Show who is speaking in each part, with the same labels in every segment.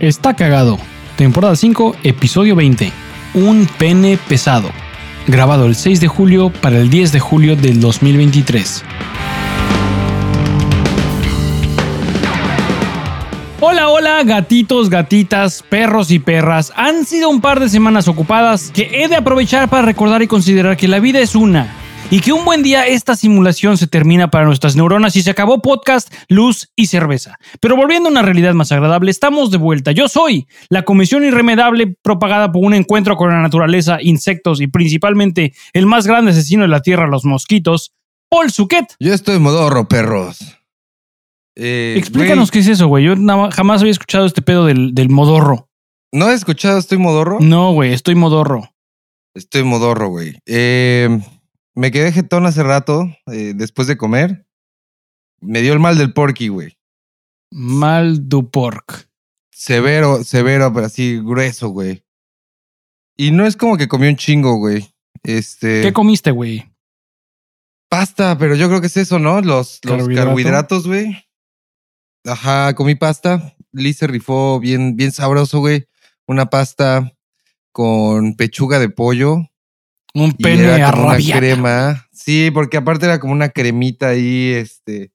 Speaker 1: Está cagado. Temporada 5, episodio 20. Un pene pesado. Grabado el 6 de julio para el 10 de julio del 2023. Hola, hola, gatitos, gatitas, perros y perras. Han sido un par de semanas ocupadas que he de aprovechar para recordar y considerar que la vida es una y que un buen día esta simulación se termina para nuestras neuronas y se acabó podcast, luz y cerveza. Pero volviendo a una realidad más agradable, estamos de vuelta. Yo soy la comisión irremediable propagada por un encuentro con la naturaleza, insectos y principalmente el más grande asesino de la Tierra, los mosquitos, Paul Suquet.
Speaker 2: Yo estoy modorro, perros.
Speaker 1: Eh, Explícanos qué es eso, güey. Yo jamás había escuchado este pedo del, del modorro.
Speaker 2: ¿No has escuchado estoy modorro?
Speaker 1: No, güey, estoy modorro.
Speaker 2: Estoy modorro, güey. Eh, me quedé jetón hace rato, eh, después de comer. Me dio el mal del porky, güey.
Speaker 1: Mal du pork.
Speaker 2: Severo, severo, pero así grueso, güey. Y no es como que comí un chingo, güey. Este.
Speaker 1: ¿Qué comiste, güey?
Speaker 2: Pasta, pero yo creo que es eso, ¿no? Los, los carbohidratos, güey. Ajá, comí pasta. Se rifó bien, bien sabroso, güey. Una pasta con pechuga de pollo,
Speaker 1: un pene
Speaker 2: era como una crema. Sí, porque aparte era como una cremita ahí, este,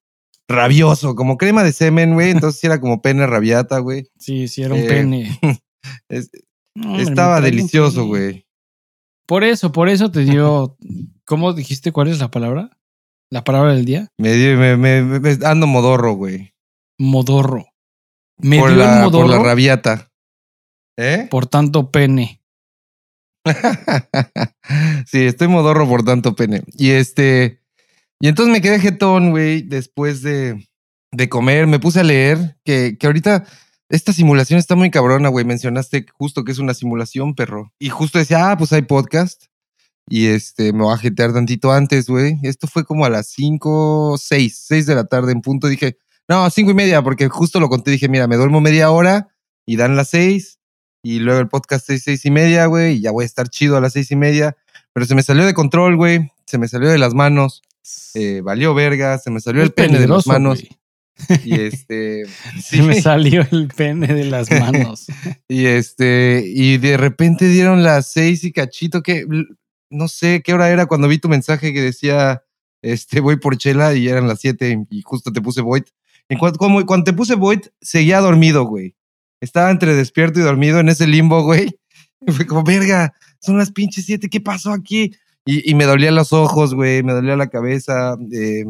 Speaker 2: rabioso, como crema de semen, güey. Entonces era como pene rabiata, güey.
Speaker 1: Sí, sí, era un eh, pene.
Speaker 2: estaba delicioso, güey.
Speaker 1: Por eso, por eso te dio. ¿Cómo dijiste cuál es la palabra? ¿La palabra del día?
Speaker 2: Me dio, me, me, ando modorro, güey.
Speaker 1: Modorro.
Speaker 2: Me dio el modorro. Por la rabiata.
Speaker 1: ¿Eh? Por tanto pene.
Speaker 2: sí, estoy modorro por tanto pene. Y este. Y entonces me quedé jetón, güey, después de, de comer. Me puse a leer que, que ahorita esta simulación está muy cabrona, güey. Mencionaste justo que es una simulación, perro. Y justo decía, ah, pues hay podcast. Y este, me voy a jetear tantito antes, güey. Esto fue como a las 5, 6, 6 de la tarde en punto. Dije, no, cinco y media, porque justo lo conté. Dije, mira, me duermo media hora y dan las 6 y luego el podcast es seis y media, güey, y ya voy a estar chido a las seis y media. Pero se me salió de control, güey. Se me salió de las manos. Eh, valió verga. Se me salió el pene de las manos. Y este.
Speaker 1: sí, me salió el pene de las manos.
Speaker 2: y este. Y de repente dieron las seis y cachito que. No sé qué hora era cuando vi tu mensaje que decía. Este, voy por chela y eran las siete y justo te puse Void. Cuanto, como, cuando te puse Void, seguía dormido, güey. Estaba entre despierto y dormido en ese limbo, güey. Y fue como, verga, son las pinches siete, ¿qué pasó aquí? Y, me dolían los ojos, güey, me dolía la cabeza, eh,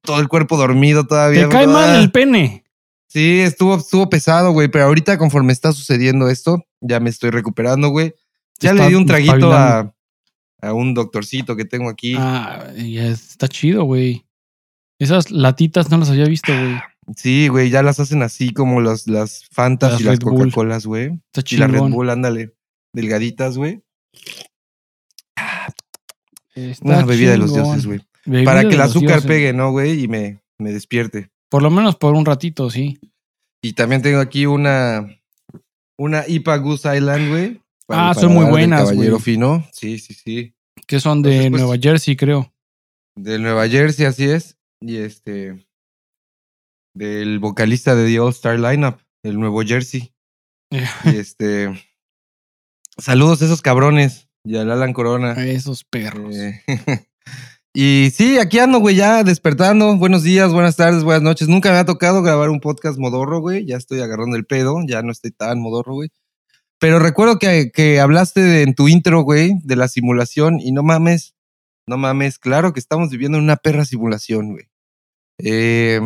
Speaker 2: todo el cuerpo dormido todavía.
Speaker 1: Te cae mal el pene.
Speaker 2: Sí, estuvo, estuvo pesado, güey, pero ahorita conforme está sucediendo esto, ya me estoy recuperando, güey. Ya le di un traguito a, a, un doctorcito que tengo aquí.
Speaker 1: Ah, ya está chido, güey. Esas latitas no las había visto, güey.
Speaker 2: Sí, güey, ya las hacen así como las, las Fantas y las Coca-Colas, güey. Y la Red Bull, ándale, delgaditas, güey. Una bebida de los dioses, güey. Para que el azúcar pegue, ¿no, güey? Y me, me despierte.
Speaker 1: Por lo menos por un ratito, sí.
Speaker 2: Y también tengo aquí una, una IPA Goose Island, güey.
Speaker 1: Ah, son muy buenas, güey.
Speaker 2: Caballero fino. Sí, sí, sí.
Speaker 1: Que son de pues, Nueva Jersey, creo.
Speaker 2: De Nueva Jersey, así es. Y este del vocalista de The All Star Lineup, el Nuevo Jersey. y este. Saludos a esos cabrones y al Alan Corona.
Speaker 1: A esos perros. Eh,
Speaker 2: y sí, aquí ando, güey, ya despertando. Buenos días, buenas tardes, buenas noches. Nunca me ha tocado grabar un podcast modorro, güey. Ya estoy agarrando el pedo, ya no estoy tan modorro, güey. Pero recuerdo que, que hablaste en tu intro, güey, de la simulación y no mames, no mames, claro que estamos viviendo en una perra simulación, güey. Eh,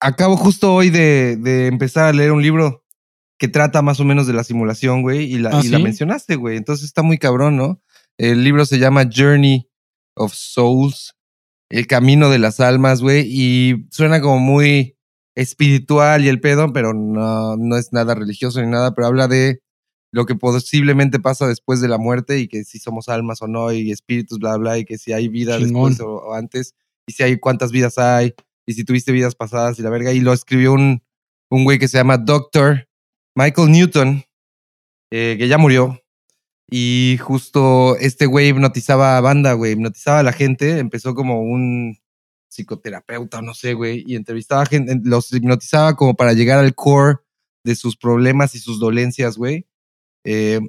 Speaker 2: acabo justo hoy de, de, empezar a leer un libro que trata más o menos de la simulación, güey, y la, ¿Ah, y la mencionaste, güey. Entonces está muy cabrón, ¿no? El libro se llama Journey of Souls, El Camino de las Almas, güey, y suena como muy espiritual y el pedo, pero no, no es nada religioso ni nada, pero habla de lo que posiblemente pasa después de la muerte y que si somos almas o no y espíritus, bla, bla, y que si hay vida después o antes y si hay cuántas vidas hay y si tuviste vidas pasadas y la verga. Y lo escribió un, un güey que se llama Doctor Michael Newton, eh, que ya murió. Y justo este güey hipnotizaba a banda, güey, hipnotizaba a la gente. Empezó como un psicoterapeuta, no sé, güey, y entrevistaba a gente, los hipnotizaba como para llegar al core de sus problemas y sus dolencias, güey. Eh,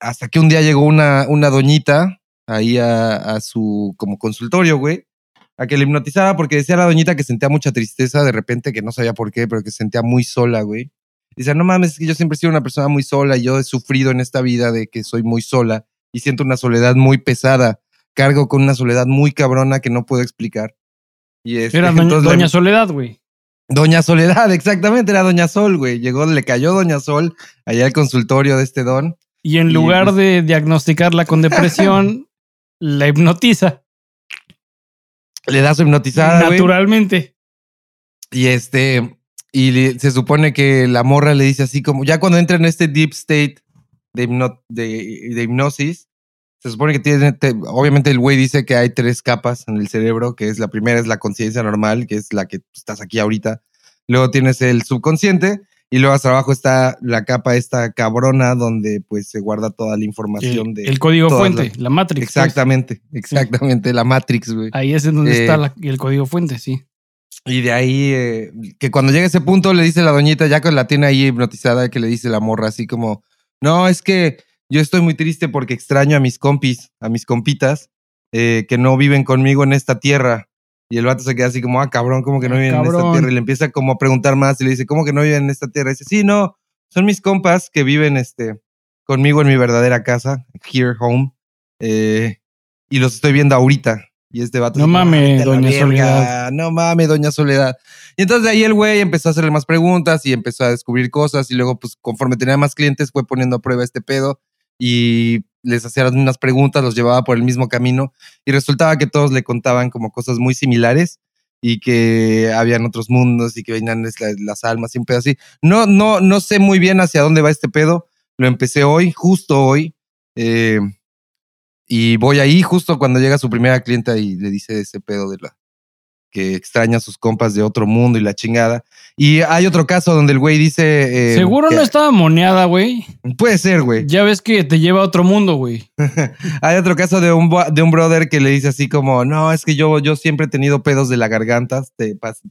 Speaker 2: hasta que un día llegó una, una doñita ahí a, a su como consultorio, güey, a que le hipnotizara porque decía la doñita que sentía mucha tristeza de repente, que no sabía por qué, pero que se sentía muy sola, güey. Dice, no mames, es que yo siempre he sido una persona muy sola y yo he sufrido en esta vida de que soy muy sola y siento una soledad muy pesada. Cargo con una soledad muy cabrona que no puedo explicar.
Speaker 1: Y este, Era doña, Soledad, güey.
Speaker 2: Doña Soledad, exactamente, era Doña Sol, güey. Llegó, le cayó Doña Sol allá al consultorio de este don.
Speaker 1: Y en lugar pues de diagnosticarla con depresión, la hipnotiza.
Speaker 2: Le da su hipnotizada.
Speaker 1: Naturalmente.
Speaker 2: Y este, y se supone que la morra le dice así como, ya cuando entra en este deep state de, de, hipnosis, se supone que tiene, obviamente el güey dice que hay tres capas en el cerebro, que es la primera es la conciencia normal, que es la que estás aquí ahorita. Luego tienes el subconsciente y luego hasta abajo está la capa esta cabrona donde pues se guarda toda la información de...
Speaker 1: El código fuente, la, Matrix.
Speaker 2: Pues. Exactamente, exactamente, la Matrix, güey.
Speaker 1: Ahí es en donde está eh, el código fuente, sí.
Speaker 2: Y de ahí, eh, que cuando llega ese punto le dice la doñita, ya con la tiene ahí hipnotizada, que le dice la morra así como, no, es que yo estoy muy triste porque extraño a mis compis, a mis compitas, eh, que no viven conmigo en esta tierra. Y el vato se queda así como, ah, cabrón, ¿cómo que no ah, viven en esta tierra? Y le empieza como a preguntar más y le dice, ¿cómo que no viven en esta tierra? Y dice, sí, no, son mis compas que viven este, conmigo en mi verdadera casa, here home. Eh, y los estoy viendo ahorita. Y este vato.
Speaker 1: No mames, doña Soledad.
Speaker 2: No mames, doña Soledad. Y entonces de ahí el güey empezó a hacerle más preguntas y empezó a descubrir cosas. Y luego, pues, conforme tenía más clientes, fue poniendo a prueba este pedo. Y les hacía las mismas preguntas, los llevaba por el mismo camino y resultaba que todos le contaban como cosas muy similares y que habían otros mundos y que venían las, almas y un pedo así. No, no, no sé muy bien hacia dónde va este pedo. Lo empecé hoy, justo hoy. Eh, y voy ahí justo cuando llega su primera clienta y le dice ese pedo de la, que extraña a sus compas de otro mundo y la chingada. Y hay otro caso donde el güey dice...
Speaker 1: Eh, Seguro no estaba moneada, güey.
Speaker 2: Puede ser, güey.
Speaker 1: Ya ves que te lleva a otro mundo, güey.
Speaker 2: hay otro caso de un, de un brother que le dice así como, no, es que yo, yo siempre he tenido pedos de la garganta,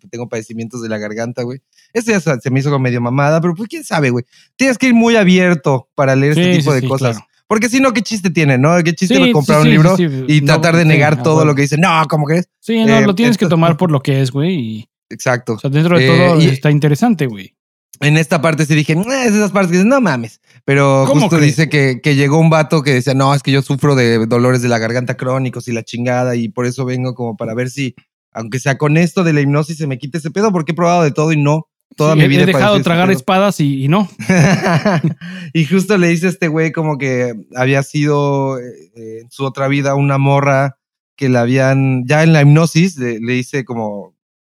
Speaker 2: tengo padecimientos de la garganta, güey. Este ya se me hizo como medio mamada, pero pues quién sabe, güey. Tienes que ir muy abierto para leer este tipo de cosas. Porque si no, ¿qué chiste tiene, no? ¿Qué chiste comprar un libro y tratar de negar todo lo que dice? No, ¿cómo crees?
Speaker 1: Sí, no, lo eh, tienes que tomar por lo que es, güey.
Speaker 2: Exacto.
Speaker 1: O sea, dentro de todo eh, está interesante, güey.
Speaker 2: En esta parte sí dije, es esas partes que dicen, no mames. Pero justo dice que, que, llegó un vato que decía, no, es que yo sufro de dolores de la garganta crónicos y la chingada, y por eso vengo como para ver si, aunque sea con esto de la hipnosis, se me quite ese pedo, porque he probado de todo y no. Toda mi vida
Speaker 1: he dejado tragar espadas y, no.
Speaker 2: y justo le dice a este güey como que había sido eh, en su otra vida una morra que la habían, ya en la hipnosis, le, dice como,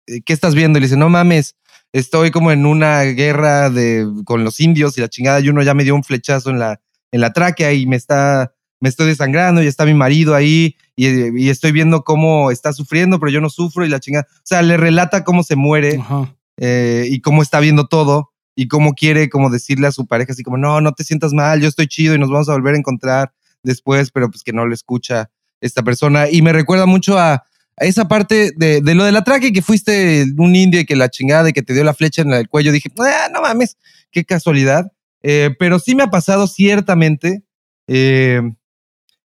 Speaker 2: eh, ¿qué estás viendo? Y le dice, no mames, estoy como en una guerra de, con los indios y la chingada, y uno ya me dio un flechazo en la, en la tráquea y me está, me estoy desangrando y está mi marido ahí y, y estoy viendo cómo está sufriendo, pero yo no sufro y la chingada. O sea, le relata cómo se muere. Ajá eh, y cómo está viendo todo y cómo quiere como decirle a su pareja así como, no, no te sientas mal, yo estoy chido y nos vamos a volver a encontrar después, pero pues que no lo escucha esta persona. Y me recuerda mucho a, esa parte de, lo de la traque que fuiste un indio y que la chingada y que te dio la flecha en el cuello. Dije, ah, no mames, qué casualidad. Eh, pero sí me ha pasado ciertamente eh,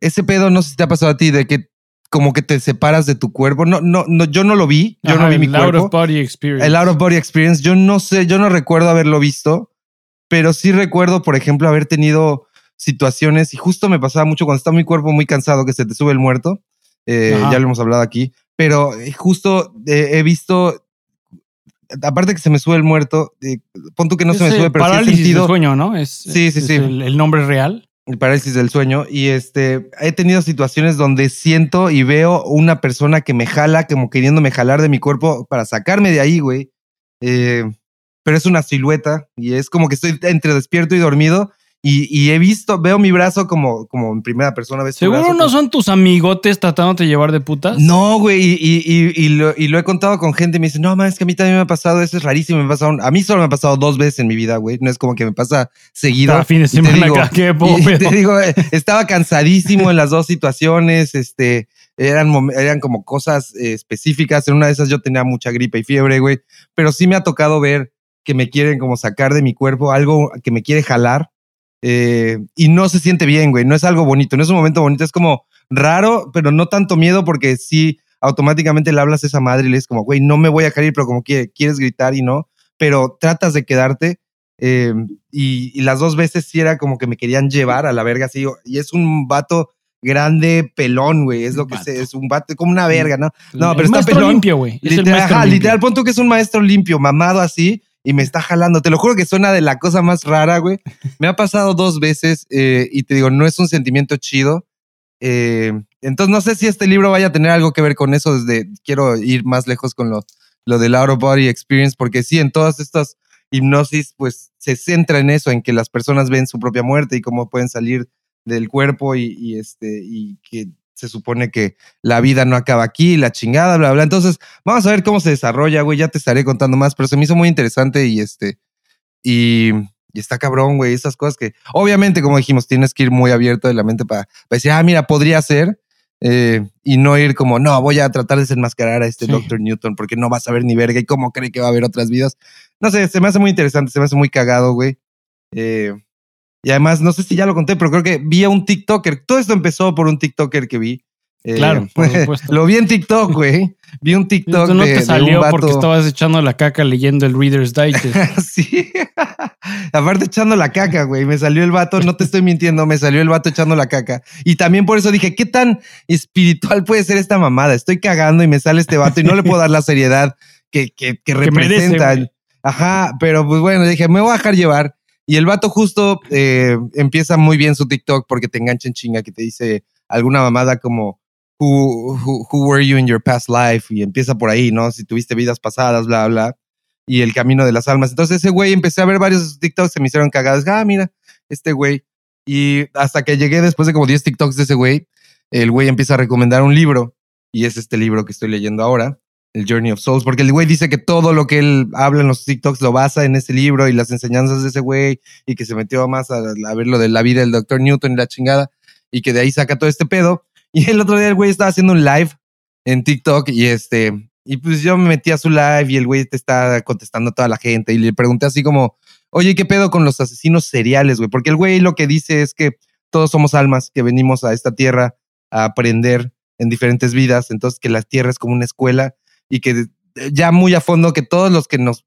Speaker 2: ese pedo, no sé si te ha pasado a ti, de que como que te separas de tu cuerpo. No, no, no yo no lo vi. Yo no vi mi cuerpo. El out of
Speaker 1: body experience.
Speaker 2: El out of body experience. Yo no sé, yo no recuerdo haberlo visto, pero sí recuerdo, por ejemplo, haber tenido situaciones y justo me pasaba mucho cuando está mi cuerpo muy cansado que se te sube el muerto. Eh, ya lo hemos hablado aquí, pero eh, justo eh, he visto aparte que se me sube el muerto, eh, pon tú que no se me sube, pero
Speaker 1: parálisis sí del sueño, ¿no? Es,
Speaker 2: sí, sí, sí.
Speaker 1: el, nombre real
Speaker 2: el parálisis del sueño y este he tenido situaciones donde siento y veo una persona que me jala como queriéndome jalar de mi cuerpo para sacarme de ahí, güey. Eh, pero es una silueta y es como que estoy entre despierto y dormido y, he visto, veo mi brazo como, como en primera persona.
Speaker 1: ¿Seguro no son tus amigotes tratándote de llevar de putas?
Speaker 2: No, güey, y, y, lo, he contado con gente y me dice, no, man, es que a mí también me ha pasado, eso es rarísimo, me ha a mí solo me ha pasado dos veces en mi vida, güey, no es como que me pasa seguido.
Speaker 1: A fin de semana acá, qué
Speaker 2: te digo, eh, estaba cansadísimo en las dos situaciones, este, eran, eran como cosas eh, específicas, en una de esas yo tenía mucha gripe y fiebre, güey, pero sí me ha tocado ver que me quieren como sacar de mi cuerpo, algo que me quiere jalar. Eh, y no se siente bien, güey. No es algo bonito, no es un momento bonito, es como raro, pero no tanto miedo porque sí, automáticamente le hablas a esa madre y le dices como, güey, no me voy a caer, pero como que quieres gritar y no, pero tratas de quedarte. Eh, y, las dos veces sí era como que me querían llevar a la verga, así. Y es un vato grande, pelón, güey. Es lo que sé, es un vato como una verga, ¿no? No, pero está pelón.
Speaker 1: limpio, güey.
Speaker 2: Literal, literal, punto que es un maestro limpio, mamado así y me está jalando. Te lo juro que suena de la cosa más rara, güey. Me ha pasado dos veces eh, y te digo, no es un sentimiento chido. Eh, entonces no sé si este libro vaya a tener algo que ver con eso. Desde quiero ir más lejos con lo, lo del out of body experience, porque sí, en todas estas hipnosis, pues se centra en eso, en que las personas ven su propia muerte y cómo pueden salir del cuerpo y, y este y que se supone que la vida no acaba aquí, la chingada, bla, bla. Entonces, vamos a ver cómo se desarrolla, güey. Ya te estaré contando más, pero se me hizo muy interesante y este, y, está cabrón, güey. Esas cosas que, obviamente, como dijimos, tienes que ir muy abierto de la mente para, decir, ah, mira, podría ser. Eh, y no ir como, no, voy a tratar de desenmascarar a este Doctor Newton porque no vas a ver ni verga y cómo cree que va a haber otras vidas. No sé, se me hace muy interesante, se me hace muy cagado, güey. Eh, y además, no sé si ya lo conté, pero creo que vi a un TikToker. Todo esto empezó por un TikToker que vi.
Speaker 1: Eh, claro, por supuesto.
Speaker 2: lo vi en TikTok, güey. Vi un TikTok.
Speaker 1: Esto no te salió porque estabas echando la caca leyendo el Reader's Digest.
Speaker 2: sí. Aparte, echando la caca, güey. Me salió el vato, no te estoy mintiendo, me salió el vato echando la caca. Y también por eso dije, ¿qué tan espiritual puede ser esta mamada? Estoy cagando y me sale este vato y no le puedo dar la seriedad que, que, que representa. Ajá, pero pues bueno, dije, me voy a dejar llevar. Y el vato justo eh, empieza muy bien su TikTok porque te engancha en chinga, que te dice alguna mamada como, who, who, were you in your past life? Y empieza por ahí, ¿no? Si tuviste vidas pasadas, bla, bla. Y el camino de las almas. Entonces ese güey empecé a ver varios TikToks, se me hicieron cagadas. Ah, mira, este güey. Y hasta que llegué después de como 10 TikToks de ese güey, el güey empieza a recomendar un libro. Y es este libro que estoy leyendo ahora el Journey of Souls, porque el güey dice que todo lo que él habla en los TikToks lo basa en ese libro y las enseñanzas de ese güey y que se metió más a, ver lo de la vida del Dr. Newton y la chingada y que de ahí saca todo este pedo. Y el otro día el güey estaba haciendo un live en TikTok y este, y pues yo me metí a su live y el güey te está contestando a toda la gente y le pregunté así como, oye, ¿qué pedo con los asesinos seriales, güey? Porque el güey lo que dice es que todos somos almas que venimos a esta tierra a aprender en diferentes vidas, entonces que la tierra es como una escuela y que ya muy a fondo que todos los que nos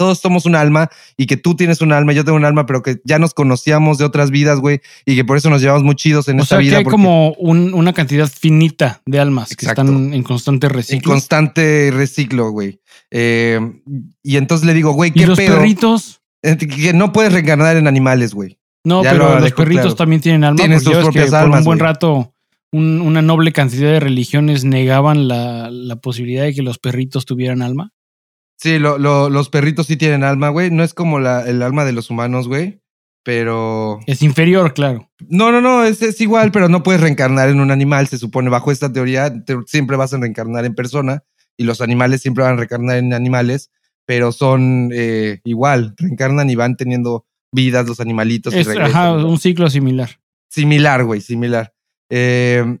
Speaker 2: todos somos un alma y que tú tienes un alma, yo tengo un alma, pero que ya nos conocíamos de otras vidas, güey, y que por eso nos llevamos muy chidos en esta vida.
Speaker 1: Que hay como una cantidad finita de almas que están en constante reciclo. En
Speaker 2: constante reciclo, güey. Eh, y entonces le digo, güey, ¿qué
Speaker 1: ¿Y los perritos?
Speaker 2: Eh, que no puedes reencarnar en animales, güey.
Speaker 1: No, pero los perritos también tienen alma. Tienen sus propias almas. Por un buen rato una noble cantidad de religiones negaban la, posibilidad de que los perritos tuvieran alma.
Speaker 2: Sí, los perritos sí tienen alma, güey. No es como la, el alma de los humanos, güey. Pero.
Speaker 1: Es inferior, claro.
Speaker 2: No, no, no, es, es, igual, pero no puedes reencarnar en un animal. Se supone, bajo esta teoría, siempre vas a reencarnar en persona y los animales siempre van a reencarnar en animales, pero son eh, igual, reencarnan y van teniendo vidas los animalitos.
Speaker 1: Es, ajá, un ciclo similar.
Speaker 2: Similar, güey, similar. Eh,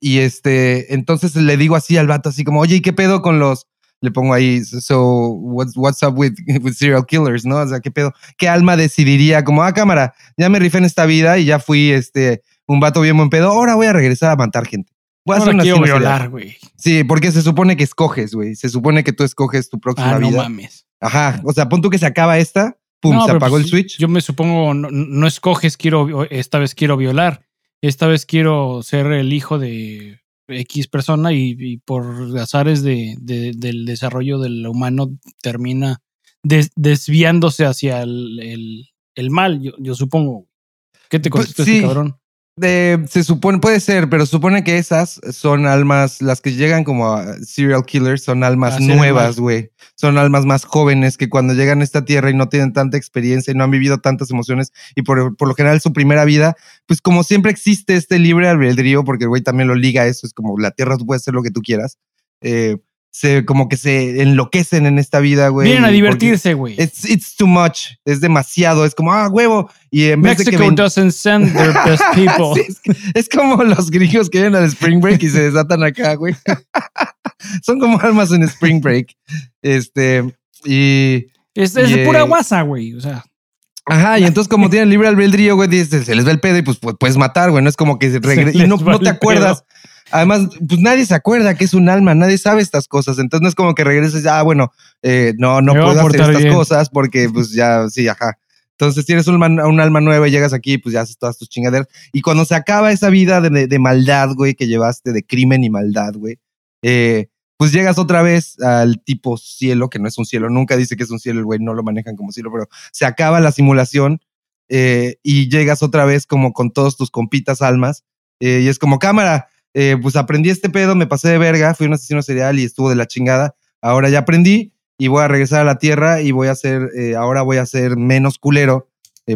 Speaker 2: y este, entonces le digo así al vato, así como, oye, ¿y qué pedo con los? Le pongo ahí, so, what's, up with, with serial killers, ¿no? O sea, ¿qué pedo? ¿Qué alma decidiría? Como, ah, cámara, ya me rifé en esta vida y ya fui, este, un vato bien buen pedo, ahora voy a regresar a matar gente. Voy a
Speaker 1: hacer una quiero violar, güey.
Speaker 2: Sí, porque se supone que escoges, güey. Se supone que tú escoges tu próxima ah, vida. No mames. Ajá. O sea, pon tú que se acaba esta, pum, se apagó el pues, switch.
Speaker 1: Yo me supongo, no, no, escoges, quiero, esta vez quiero violar esta vez quiero ser el hijo de X persona y, por azares de, del desarrollo del humano termina desviándose hacia el, mal, yo, supongo. ¿Qué te pues contestó este cabrón?
Speaker 2: Se supone, puede ser, pero supone que esas son almas, las que llegan como a serial killers, son almas ah, nuevas, güey. Son almas más jóvenes que cuando llegan a esta tierra y no tienen tanta experiencia y no han vivido tantas emociones y por, por lo general su primera vida, pues como siempre existe este libre albedrío, porque el güey también lo liga a eso, es como la tierra tú puedes hacer lo que tú quieras. Eh, se como que se enloquecen en esta vida, güey.
Speaker 1: Vienen a divertirse, güey.
Speaker 2: It's, too much. Es demasiado. Es como, ah, huevo. Y en
Speaker 1: vez de que doesn't send their best people.
Speaker 2: es, como los gringos que vienen al Spring Break y se desatan acá, güey. Son como almas en Spring Break. Este, y...
Speaker 1: Es, es pura guasa, güey. O sea.
Speaker 2: Ajá, y entonces como tienen libre albedrío, güey, dices, se les va el pedo y pues, pues puedes matar, güey. No es como que se. Y no, no te acuerdas. Además, pues nadie se acuerda que es un alma, nadie sabe estas cosas. Entonces no es como que regreses, ah, bueno, eh, no, no puedo hacer estas cosas porque pues ya, sí, ajá. Entonces tienes un, un, alma nueva y llegas aquí, pues ya haces todas tus chingaderas. Y cuando se acaba esa vida de, de maldad, güey, que llevaste, de crimen y maldad, güey, eh, pues llegas otra vez al tipo cielo, que no es un cielo, nunca dice que es un cielo, el güey no lo manejan como cielo, pero se acaba la simulación eh, y llegas otra vez como con todos tus compitas almas eh, y es como cámara, eh, pues aprendí este pedo, me pasé de verga, fui un asesino serial y estuvo de la chingada, ahora ya aprendí y voy a regresar a la tierra y voy a ser, ahora voy a ser menos culero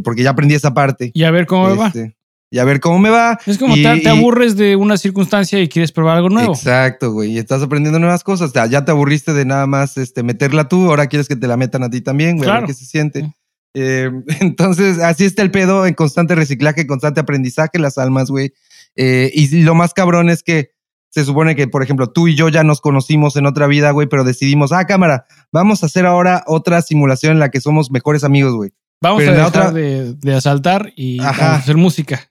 Speaker 2: porque ya aprendí esa parte.
Speaker 1: Y a ver cómo me va. Este,
Speaker 2: y a ver cómo me va.
Speaker 1: Es como te, aburres de una circunstancia y quieres probar algo nuevo.
Speaker 2: Exacto, güey. Y estás aprendiendo nuevas cosas. Ya te aburriste de nada más este, meterla tú, ahora quieres que te la metan a ti también, güey. A ver qué se siente. Eh, entonces, así está el pedo en constante reciclaje, constante aprendizaje, las almas, güey. Eh, y lo más cabrón es que se supone que, por ejemplo, tú y yo ya nos conocimos en otra vida, güey, pero decidimos, ah, cámara, vamos a hacer ahora otra simulación en la que somos mejores amigos, güey.
Speaker 1: Vamos a dejar otra... de, asaltar y hacer música.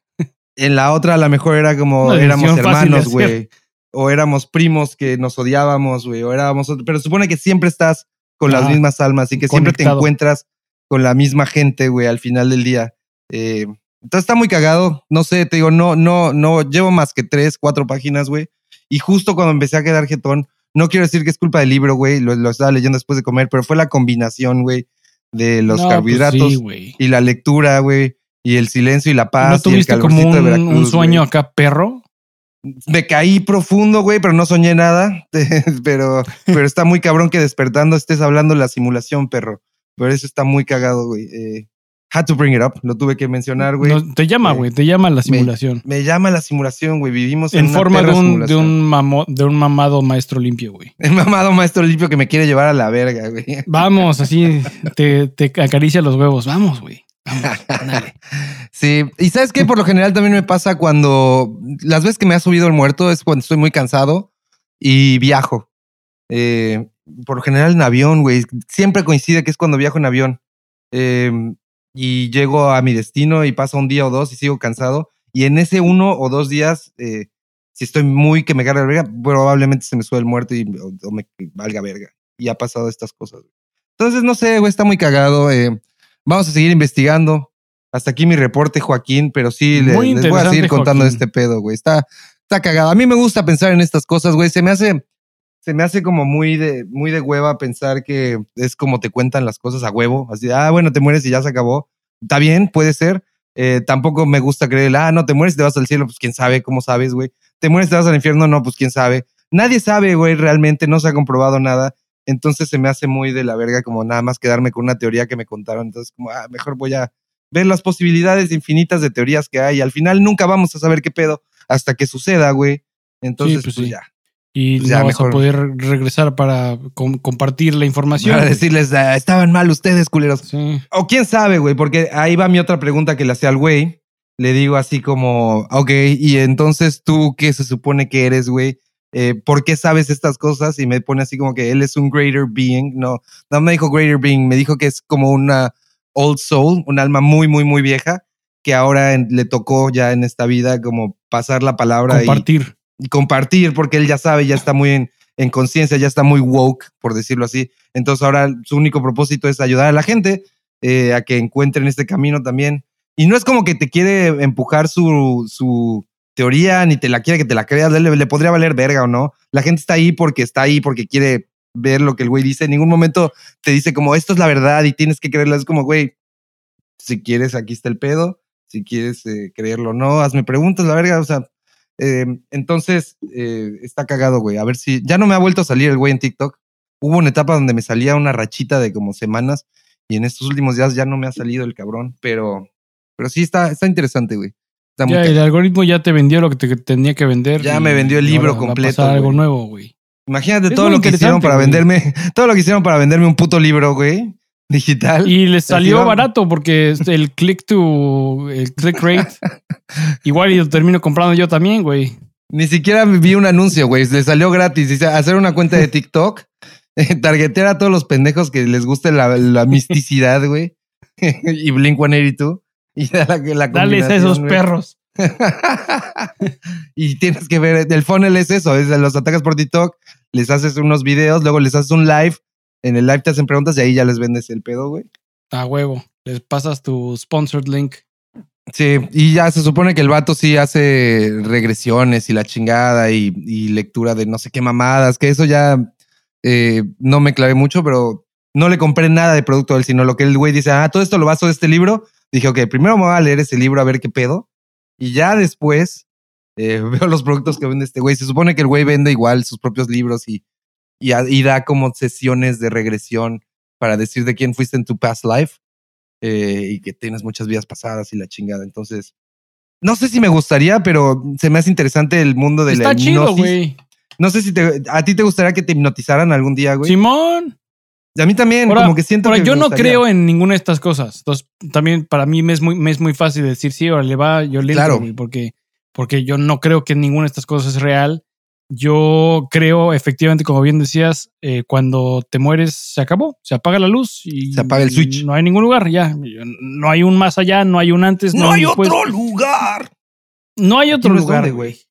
Speaker 2: En la otra a lo mejor era como éramos hermanos, güey. O éramos primos que nos odiábamos, güey. O éramos Pero supone que siempre estás con las mismas almas y que siempre te encuentras con la misma gente, güey, al final del día. Eh, entonces está muy cagado. No sé, te digo, no, no, no, llevo más que tres, cuatro páginas, güey. Y justo cuando empecé a quedar jetón, no quiero decir que es culpa del libro, güey, lo, estaba leyendo después de comer, pero fue la combinación, güey, de los pues carbohidratos y la lectura, güey y el silencio y la paz.
Speaker 1: ¿No tuviste como un, sueño acá perro?
Speaker 2: Me caí profundo, güey, pero no soñé nada. pero, pero está muy cabrón que despertando estés hablando de la simulación, perro. Pero eso está muy cagado, güey. Eh, had to bring it up, lo tuve que mencionar, güey.
Speaker 1: te llama, eh, güey, te llama la simulación.
Speaker 2: Me, llama la simulación, güey. Vivimos
Speaker 1: en, en forma de un, de un, de un mamado maestro limpio, güey.
Speaker 2: El mamado maestro limpio que me quiere llevar a la verga, güey.
Speaker 1: Vamos, así te, te acaricia los huevos. Vamos, güey.
Speaker 2: sí, y sabes que por lo general también me pasa cuando las veces que me ha subido el muerto es cuando estoy muy cansado y viajo. Eh, por lo general en avión, güey. Siempre coincide que es cuando viajo en avión. Em, y llego a mi destino y pasa un día o dos y sigo cansado. Y en ese uno o dos días, eh, si estoy muy que me carga la verga, probablemente se me sube el muerto y o, me valga verga. Y ha pasado estas cosas. Entonces, no sé, güey, está muy cagado. Eh, Vamos a seguir investigando. Hasta aquí mi reporte, Joaquín, pero sí, les, voy a seguir contando este pedo, güey. Está, está cagado. A mí me gusta pensar en estas cosas, güey. Se me hace, se me hace como muy de, muy de hueva pensar que es como te cuentan las cosas a huevo. Así, ah, bueno, te mueres y ya se acabó. Está bien, puede ser. Eh, tampoco me gusta creer, ah, no, te mueres y te vas al cielo, pues quién sabe, ¿cómo sabes, güey? Te mueres y te vas al infierno, no, pues quién sabe. Nadie sabe, güey, realmente, no se ha comprobado nada. Entonces se me hace muy de la verga como nada más quedarme con una teoría que me contaron. Entonces, como, ah, mejor voy a ver las posibilidades infinitas de teorías que hay. Al final nunca vamos a saber qué pedo hasta que suceda, güey. Entonces, pues, pues ya.
Speaker 1: Y
Speaker 2: pues
Speaker 1: no ya vas a poder regresar para compartir la información.
Speaker 2: Para decirles, ah, estaban mal ustedes, culeros. O quién sabe, güey, porque ahí va mi otra pregunta que le hacía al güey. Le digo así como, ok, y entonces tú, ¿qué se supone que eres, güey? eh, ¿por qué sabes estas cosas? Y me pone así como que él es un greater being. No, no me dijo greater being, me dijo que es como una old soul, un alma muy, muy, muy vieja, que ahora le tocó ya en esta vida como pasar la palabra.
Speaker 1: Compartir.
Speaker 2: Y, compartir, porque él ya sabe, ya está muy en, en conciencia, ya está muy woke, por decirlo así. Entonces ahora su único propósito es ayudar a la gente eh, a que encuentren este camino también. Y no es como que te quiere empujar su, su, teoría, ni te la quiere que te la creas, le, podría valer verga o no. La gente está ahí porque está ahí, porque quiere ver lo que el güey dice. En ningún momento te dice como esto es la verdad y tienes que creerla. Es como, güey, si quieres, aquí está el pedo. Si quieres eh, creerlo o no, hazme preguntas, la verga. O sea, eh, entonces eh, está cagado, güey. A ver si ya no me ha vuelto a salir el güey en TikTok. Hubo una etapa donde me salía una rachita de como semanas y en estos últimos días ya no me ha salido el cabrón, pero, pero sí está, está interesante, güey
Speaker 1: ya, el algoritmo ya te vendió lo que te tenía que vender.
Speaker 2: Ya me vendió el libro completo.
Speaker 1: algo nuevo, güey.
Speaker 2: Imagínate todo lo que hicieron para venderme, todo lo que hicieron para venderme un puto libro, güey, digital.
Speaker 1: Y les salió barato porque el click to, el click rate, igual y lo termino comprando yo también, güey.
Speaker 2: Ni siquiera vi un anuncio, güey, le salió gratis. Dice, hacer una cuenta de TikTok targetear a todos los pendejos que les guste la, la misticidad, güey. y Blink 182. Y la, la
Speaker 1: Dales a esos perros.
Speaker 2: y tienes que ver, el funnel es eso, es los atacas por TikTok, les haces unos videos, luego les haces un live, en el live te hacen preguntas y ahí ya les vendes el pedo, güey.
Speaker 1: A huevo, les pasas tu sponsored link.
Speaker 2: Sí, y ya se supone que el vato sí hace regresiones y la chingada y, lectura de no sé qué mamadas, que eso ya eh, no me clavé mucho, pero no le compré nada de producto de él, sino lo que el güey dice, ah, todo esto lo baso de este libro. Dije, ok, primero me voy a leer ese libro a ver qué pedo. Y ya después eh, veo los productos que vende este güey. Se supone que el güey vende igual sus propios libros y, y, da como sesiones de regresión para decir de quién fuiste en tu past life eh, y que tienes muchas vidas pasadas y la chingada. Entonces, no sé si me gustaría, pero se me hace interesante el mundo de
Speaker 1: Está
Speaker 2: la
Speaker 1: chido, güey.
Speaker 2: No sé si a ti te gustaría que te hipnotizaran algún día, güey.
Speaker 1: Simón.
Speaker 2: A mí también, como que siento que.
Speaker 1: Yo no creo en ninguna de estas cosas. Entonces, también para mí me es muy, me es muy fácil decir, sí, ahora le va, yo le claro. porque, porque yo no creo que ninguna de estas cosas es real. Yo creo, efectivamente, como bien decías, eh, cuando te mueres se acabó, se apaga la luz y
Speaker 2: se apaga el switch.
Speaker 1: No hay ningún lugar, ya. No hay un más allá, no hay un antes.
Speaker 2: No, hay otro lugar.
Speaker 1: No hay otro lugar, güey.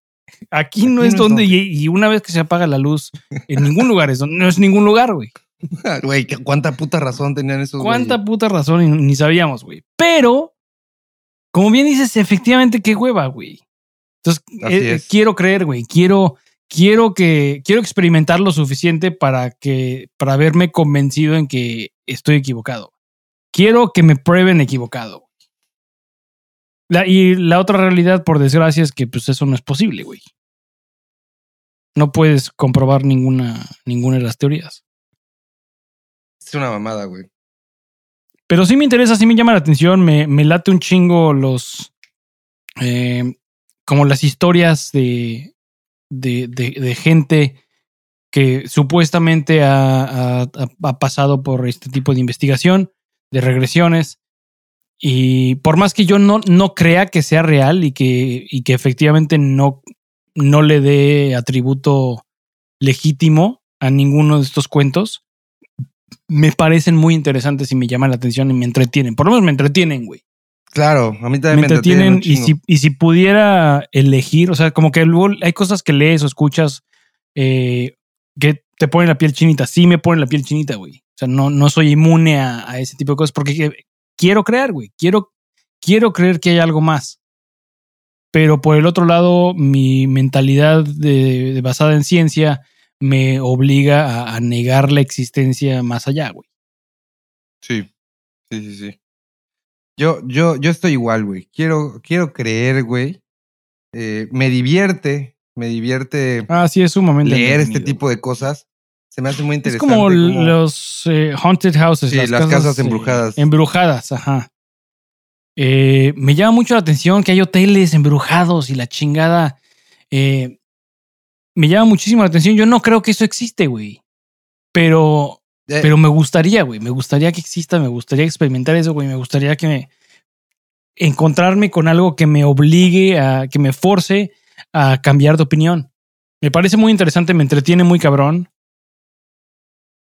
Speaker 1: Aquí, no es donde, y, una vez que se apaga la luz, en ningún lugar es donde, no es ningún lugar, güey.
Speaker 2: Güey, cuánta puta razón tenían esos.
Speaker 1: Cuánta puta razón y ni sabíamos, güey. Pero, como bien dices, efectivamente, qué hueva, güey. Entonces, eh, quiero creer, güey. Quiero, quiero que, quiero experimentar lo suficiente para que, para verme convencido en que estoy equivocado. Quiero que me prueben equivocado. La, y la otra realidad, por desgracia, es que pues eso no es posible, güey. No puedes comprobar ninguna, ninguna de las teorías.
Speaker 2: Es una mamada, güey.
Speaker 1: Pero sí me interesa, sí me llama la atención, me, me late un chingo los. Eh, como las historias de, de, de, gente que supuestamente ha, ha, pasado por este tipo de investigación, de regresiones. Y por más que yo no, no crea que sea real y que, y que efectivamente no, no le dé atributo legítimo a ninguno de estos cuentos, me parecen muy interesantes y me llaman la atención y me entretienen. Por lo menos me entretienen, güey.
Speaker 2: Claro, a mí también me, entretienen.
Speaker 1: y, si, y si pudiera elegir, o sea, como que luego hay cosas que lees o escuchas eh, que te ponen la piel chinita. Sí me ponen la piel chinita, güey. O sea, no, no soy inmune a, ese tipo de cosas porque quiero creer, güey. Quiero, quiero creer que hay algo más. Pero por el otro lado, mi mentalidad de basada en ciencia me obliga a, negar la existencia más allá, güey.
Speaker 2: Sí, sí, sí, sí. Yo, yo, yo estoy igual, güey. Quiero, quiero creer, güey. Eh, me divierte, me divierte.
Speaker 1: Ah, sí, es sumamente.
Speaker 2: Leer este tipo de cosas. Se me hace muy interesante.
Speaker 1: Es como, los eh, haunted houses.
Speaker 2: Sí, las, casas, eh, embrujadas.
Speaker 1: embrujadas, ajá. me llama mucho la atención que hay hoteles embrujados y la chingada. Eh, me llama muchísimo la atención. Yo no creo que eso existe, güey. Pero, eh. pero me gustaría, güey. Me gustaría que exista, me gustaría experimentar eso, güey. Me gustaría que me encontrarme con algo que me obligue a, que me force a cambiar de opinión. Me parece muy interesante, me entretiene muy cabrón.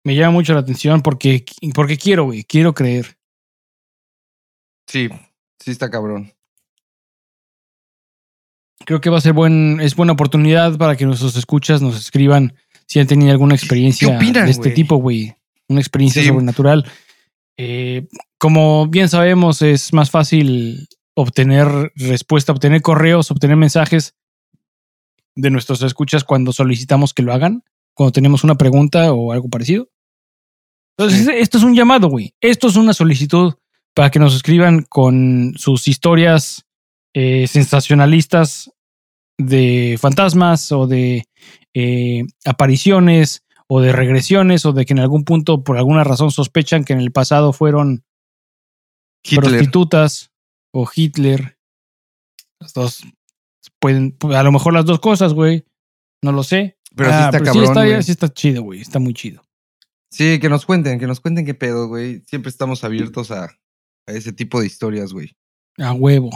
Speaker 1: Me llama mucho la atención porque, porque quiero, güey. Quiero creer.
Speaker 2: Sí, sí está cabrón
Speaker 1: creo que va a ser buen, es buena oportunidad para que nuestros escuchas nos escriban si han tenido alguna experiencia de este tipo, güey. Una experiencia sobrenatural. Eh, como bien sabemos, es más fácil obtener respuesta, obtener correos, obtener mensajes de nuestros escuchas cuando solicitamos que lo hagan, cuando tenemos una pregunta o algo parecido. Entonces, esto es un llamado, güey. Esto es una solicitud para que nos escriban con sus historias eh, sensacionalistas de fantasmas o de eh, apariciones o de regresiones o de que en algún punto por alguna razón sospechan que en el pasado fueron prostitutas o Hitler. Las dos pueden, a lo mejor las dos cosas, güey. No lo sé.
Speaker 2: Pero sí ah, está cabrón.
Speaker 1: Sí está, chido, güey. Está muy chido.
Speaker 2: Sí, que nos cuenten, que nos cuenten qué pedo, güey. Siempre estamos abiertos a, a ese tipo de historias, güey.
Speaker 1: A huevo.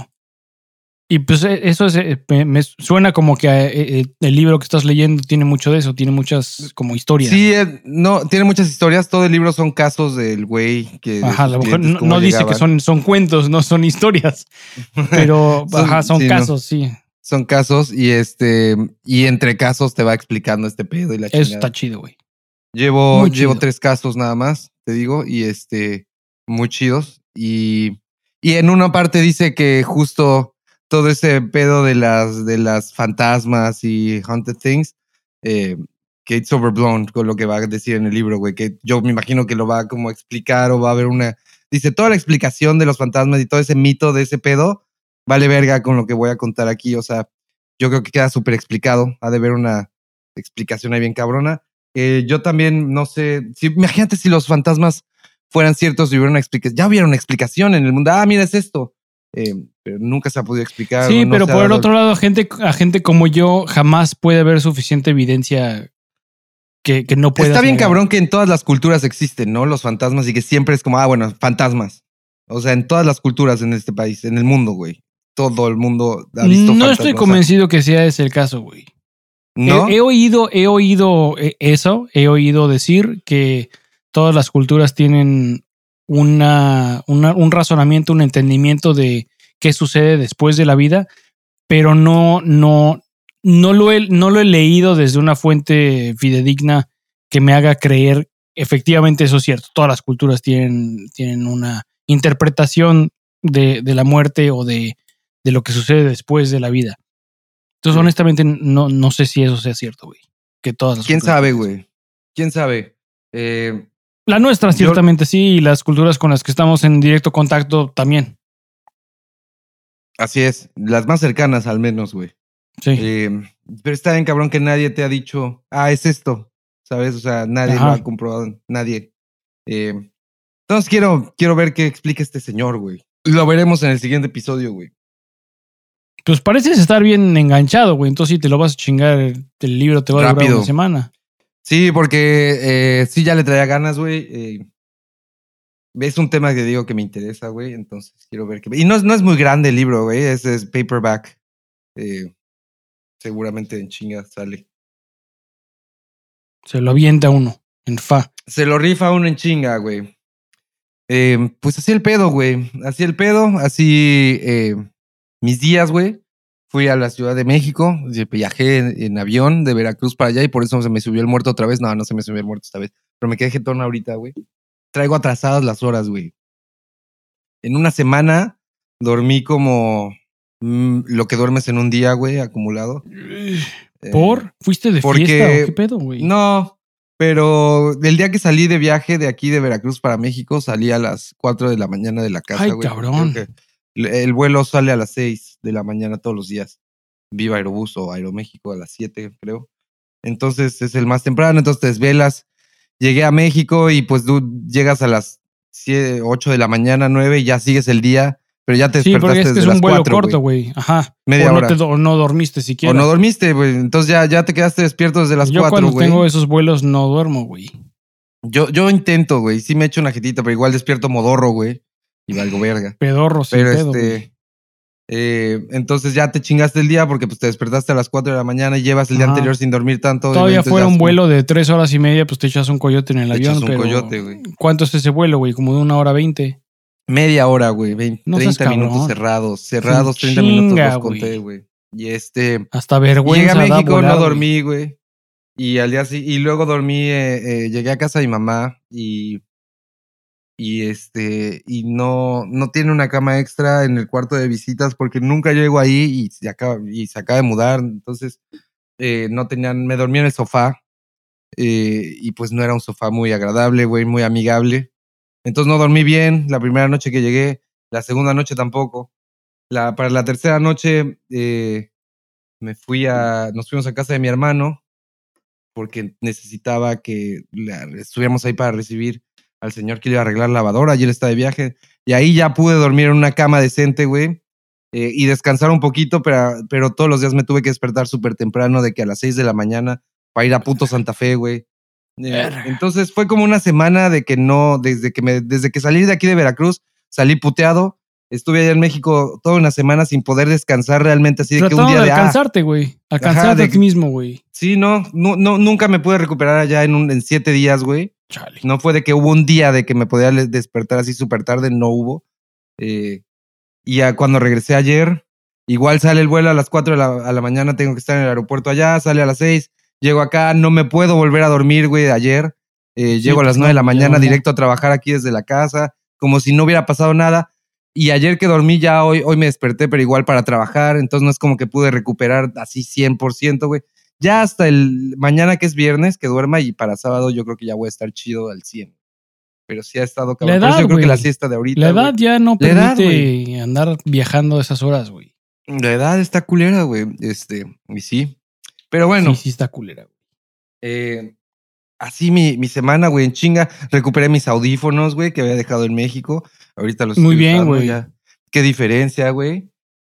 Speaker 1: Y pues eh, eso es, eh, me suena como que eh, el libro que estás leyendo tiene mucho de eso, tiene muchas como historias.
Speaker 2: Sí, no, tiene muchas historias. Todo el libro son casos del güey que.
Speaker 1: Ajá, a lo mejor no, dice que son, son cuentos, no son historias. Pero son, ajá, son casos, sí.
Speaker 2: Son casos y este, y entre casos te va explicando este pedo y la
Speaker 1: Eso está chido, güey.
Speaker 2: Llevo, llevo tres casos nada más, te digo, y este, muy chidos. Y, y en una parte dice que justo todo ese pedo de las, de las fantasmas y haunted things, eh, que it's overblown con lo que va a decir en el libro, güey, que yo me imagino que lo va a como explicar o va a haber una, dice, toda la explicación de los fantasmas y todo ese mito de ese pedo, vale verga con lo que voy a contar aquí, o sea, yo creo que queda súper explicado, ha de haber una explicación ahí bien cabrona. Eh, yo también, no sé, si, imagínate si los fantasmas fueran ciertos y hubiera una explicación, ya hubiera una explicación en el mundo, ah, mira, es esto. Eh, nunca se ha podido explicar.
Speaker 1: Sí, pero por el otro lado, gente, a gente como yo jamás puede haber suficiente evidencia que, que no puede.
Speaker 2: Está bien cabrón que en todas las culturas existen, ¿no? Los fantasmas y que siempre es como, ah, bueno, fantasmas. O sea, en todas las culturas en este país, en el mundo, güey. Todo el mundo ha visto
Speaker 1: No estoy convencido que sea ese el caso, güey. ¿No? He, oído, he oído eh, eso, he oído decir que todas las culturas tienen una, un razonamiento, un entendimiento de qué sucede después de la vida, pero no, no, no lo he, no lo he leído desde una fuente fidedigna que me haga creer efectivamente eso es cierto. Todas las culturas tienen, tienen una interpretación de, de la muerte o de, de, lo que sucede después de la vida. Entonces, honestamente, no, no sé si eso sea cierto, güey. Que todas las
Speaker 2: ¿Quién sabe, güey? ¿Quién sabe? Eh,
Speaker 1: la nuestra, ciertamente sí, y las culturas con las que estamos en directo contacto también.
Speaker 2: Así es, las más cercanas al menos, güey.
Speaker 1: Sí.
Speaker 2: Eh, pero está bien cabrón que nadie te ha dicho, ah, es esto, ¿sabes? O sea, nadie lo ha comprobado, nadie. Eh, entonces quiero, quiero ver qué explica este señor, güey. Lo veremos en el siguiente episodio, güey.
Speaker 1: Pues pareces estar bien enganchado, güey. Entonces si te lo vas a chingar, el libro te va a durar una semana.
Speaker 2: Sí, porque eh, sí ya le traía ganas, güey. Eh, es un tema que digo que me interesa, güey, entonces quiero ver qué... Y no, no es muy grande el libro, güey, es, es paperback. Eh, seguramente en chinga sale.
Speaker 1: Se lo avienta uno, en fa.
Speaker 2: Se lo rifa uno en chinga, güey. Eh, pues así el pedo, güey. Así el pedo, así eh, mis días, güey. Fui a la Ciudad de México, viajé en, avión de Veracruz para allá y por eso se me subió el muerto otra vez. No, no se me subió el muerto esta vez, pero me quedé jetón ahorita, güey traigo atrasadas las horas, güey. En una semana dormí como mm, lo que duermes en un día, güey, acumulado.
Speaker 1: ¿Por? Eh, ¿Fuiste de fiesta o qué pedo, güey?
Speaker 2: No, pero el día que salí de viaje de aquí de Veracruz para México, salí a las 4 de la mañana de la casa,
Speaker 1: Ay, cabrón.
Speaker 2: El vuelo sale a las 6 de la mañana todos los días. Viva Aerobús o Aeroméxico a las 7, creo. Entonces es el más temprano, entonces te desvelas llegué a México y pues tú llegas a las 8 de la mañana, 9 y ya sigues el día, pero ya te despertaste sí, porque es que es un vuelo corto, güey.
Speaker 1: Ajá. Media o hora. No o no dormiste siquiera.
Speaker 2: O no dormiste, güey. Entonces ya, ya te quedaste despierto desde las 4, güey. Yo cuando
Speaker 1: tengo esos vuelos no duermo, güey.
Speaker 2: Yo, yo intento, güey. Sí me echo una jetita, pero igual despierto modorro, güey. Y valgo verga.
Speaker 1: Pedorro, sí. Pero este...
Speaker 2: Eh, entonces ya te chingaste el día porque pues, te despertaste a las 4 de la mañana y llevas el día anterior sin dormir tanto.
Speaker 1: Todavía fuera un vuelo de 3 horas y media, pues te echas un coyote en el avión. Echas un coyote, güey. ¿Cuánto es ese vuelo, güey? ¿Como de una hora veinte?
Speaker 2: Media hora, güey. 30 minutos cerrados. Cerrados, 30 minutos los conté, güey. Y este.
Speaker 1: Hasta vergüenza.
Speaker 2: Llegué a México, no dormí, güey. Y al día y luego dormí, eh, eh, llegué a casa de mi mamá y y este y no no tiene una cama extra en el cuarto de visitas porque nunca llego ahí y se acaba y se acaba de mudar entonces eh, no tenían me dormí en el sofá eh, y pues no era un sofá muy agradable güey muy amigable. Entonces no dormí bien la primera noche que llegué la segunda noche tampoco. La para la tercera noche eh, me fui a nos fuimos a casa de mi hermano porque necesitaba que estuviéramos ahí para recibir al señor que iba a arreglar lavadora, ayer está de viaje, y ahí ya pude dormir en una cama decente, güey, eh, y descansar un poquito, pero, pero todos los días me tuve que despertar súper temprano, de que a las 6 de la mañana, para ir a puto Santa Fe, güey. Eh, entonces fue como una semana de que no, desde que, me, desde que salí de aquí de Veracruz, salí puteado, estuve allá en México toda una semana sin poder descansar realmente, así de que un día
Speaker 1: de,
Speaker 2: de ah,
Speaker 1: alcanzarte, güey. Alcanzarte a ti mismo, güey.
Speaker 2: Sí, no, no, no, nunca me pude recuperar allá en, un, en siete días, güey. No fue de que hubo un día de que me podía despertar así súper tarde, no hubo. Eh, y ya cuando regresé ayer, igual sale el vuelo a las 4 de la, a la mañana, tengo que estar en el aeropuerto allá, sale a las 6, llego acá, no me puedo volver a dormir, güey, de ayer. Eh, llego a las 9 pues de la mañana directo a trabajar aquí desde la casa, como si no hubiera pasado nada. Y ayer que dormí ya hoy, hoy me desperté, pero igual para trabajar, entonces no es como que pude recuperar así 100%, güey. Ya hasta el mañana que es viernes, que duerma y para sábado yo creo que ya voy a estar chido al 100. Pero sí ha estado
Speaker 1: cabrón. La edad,
Speaker 2: yo creo que la siesta de ahorita.
Speaker 1: La edad ya no permite andar viajando esas horas, güey.
Speaker 2: La edad está culera, güey. Este, y sí. Pero bueno.
Speaker 1: Sí, sí está culera, güey.
Speaker 2: Eh, así mi, mi semana, güey, en chinga. Recuperé mis audífonos, güey, que había dejado en México. Ahorita los
Speaker 1: Muy bien, güey.
Speaker 2: Qué diferencia, güey.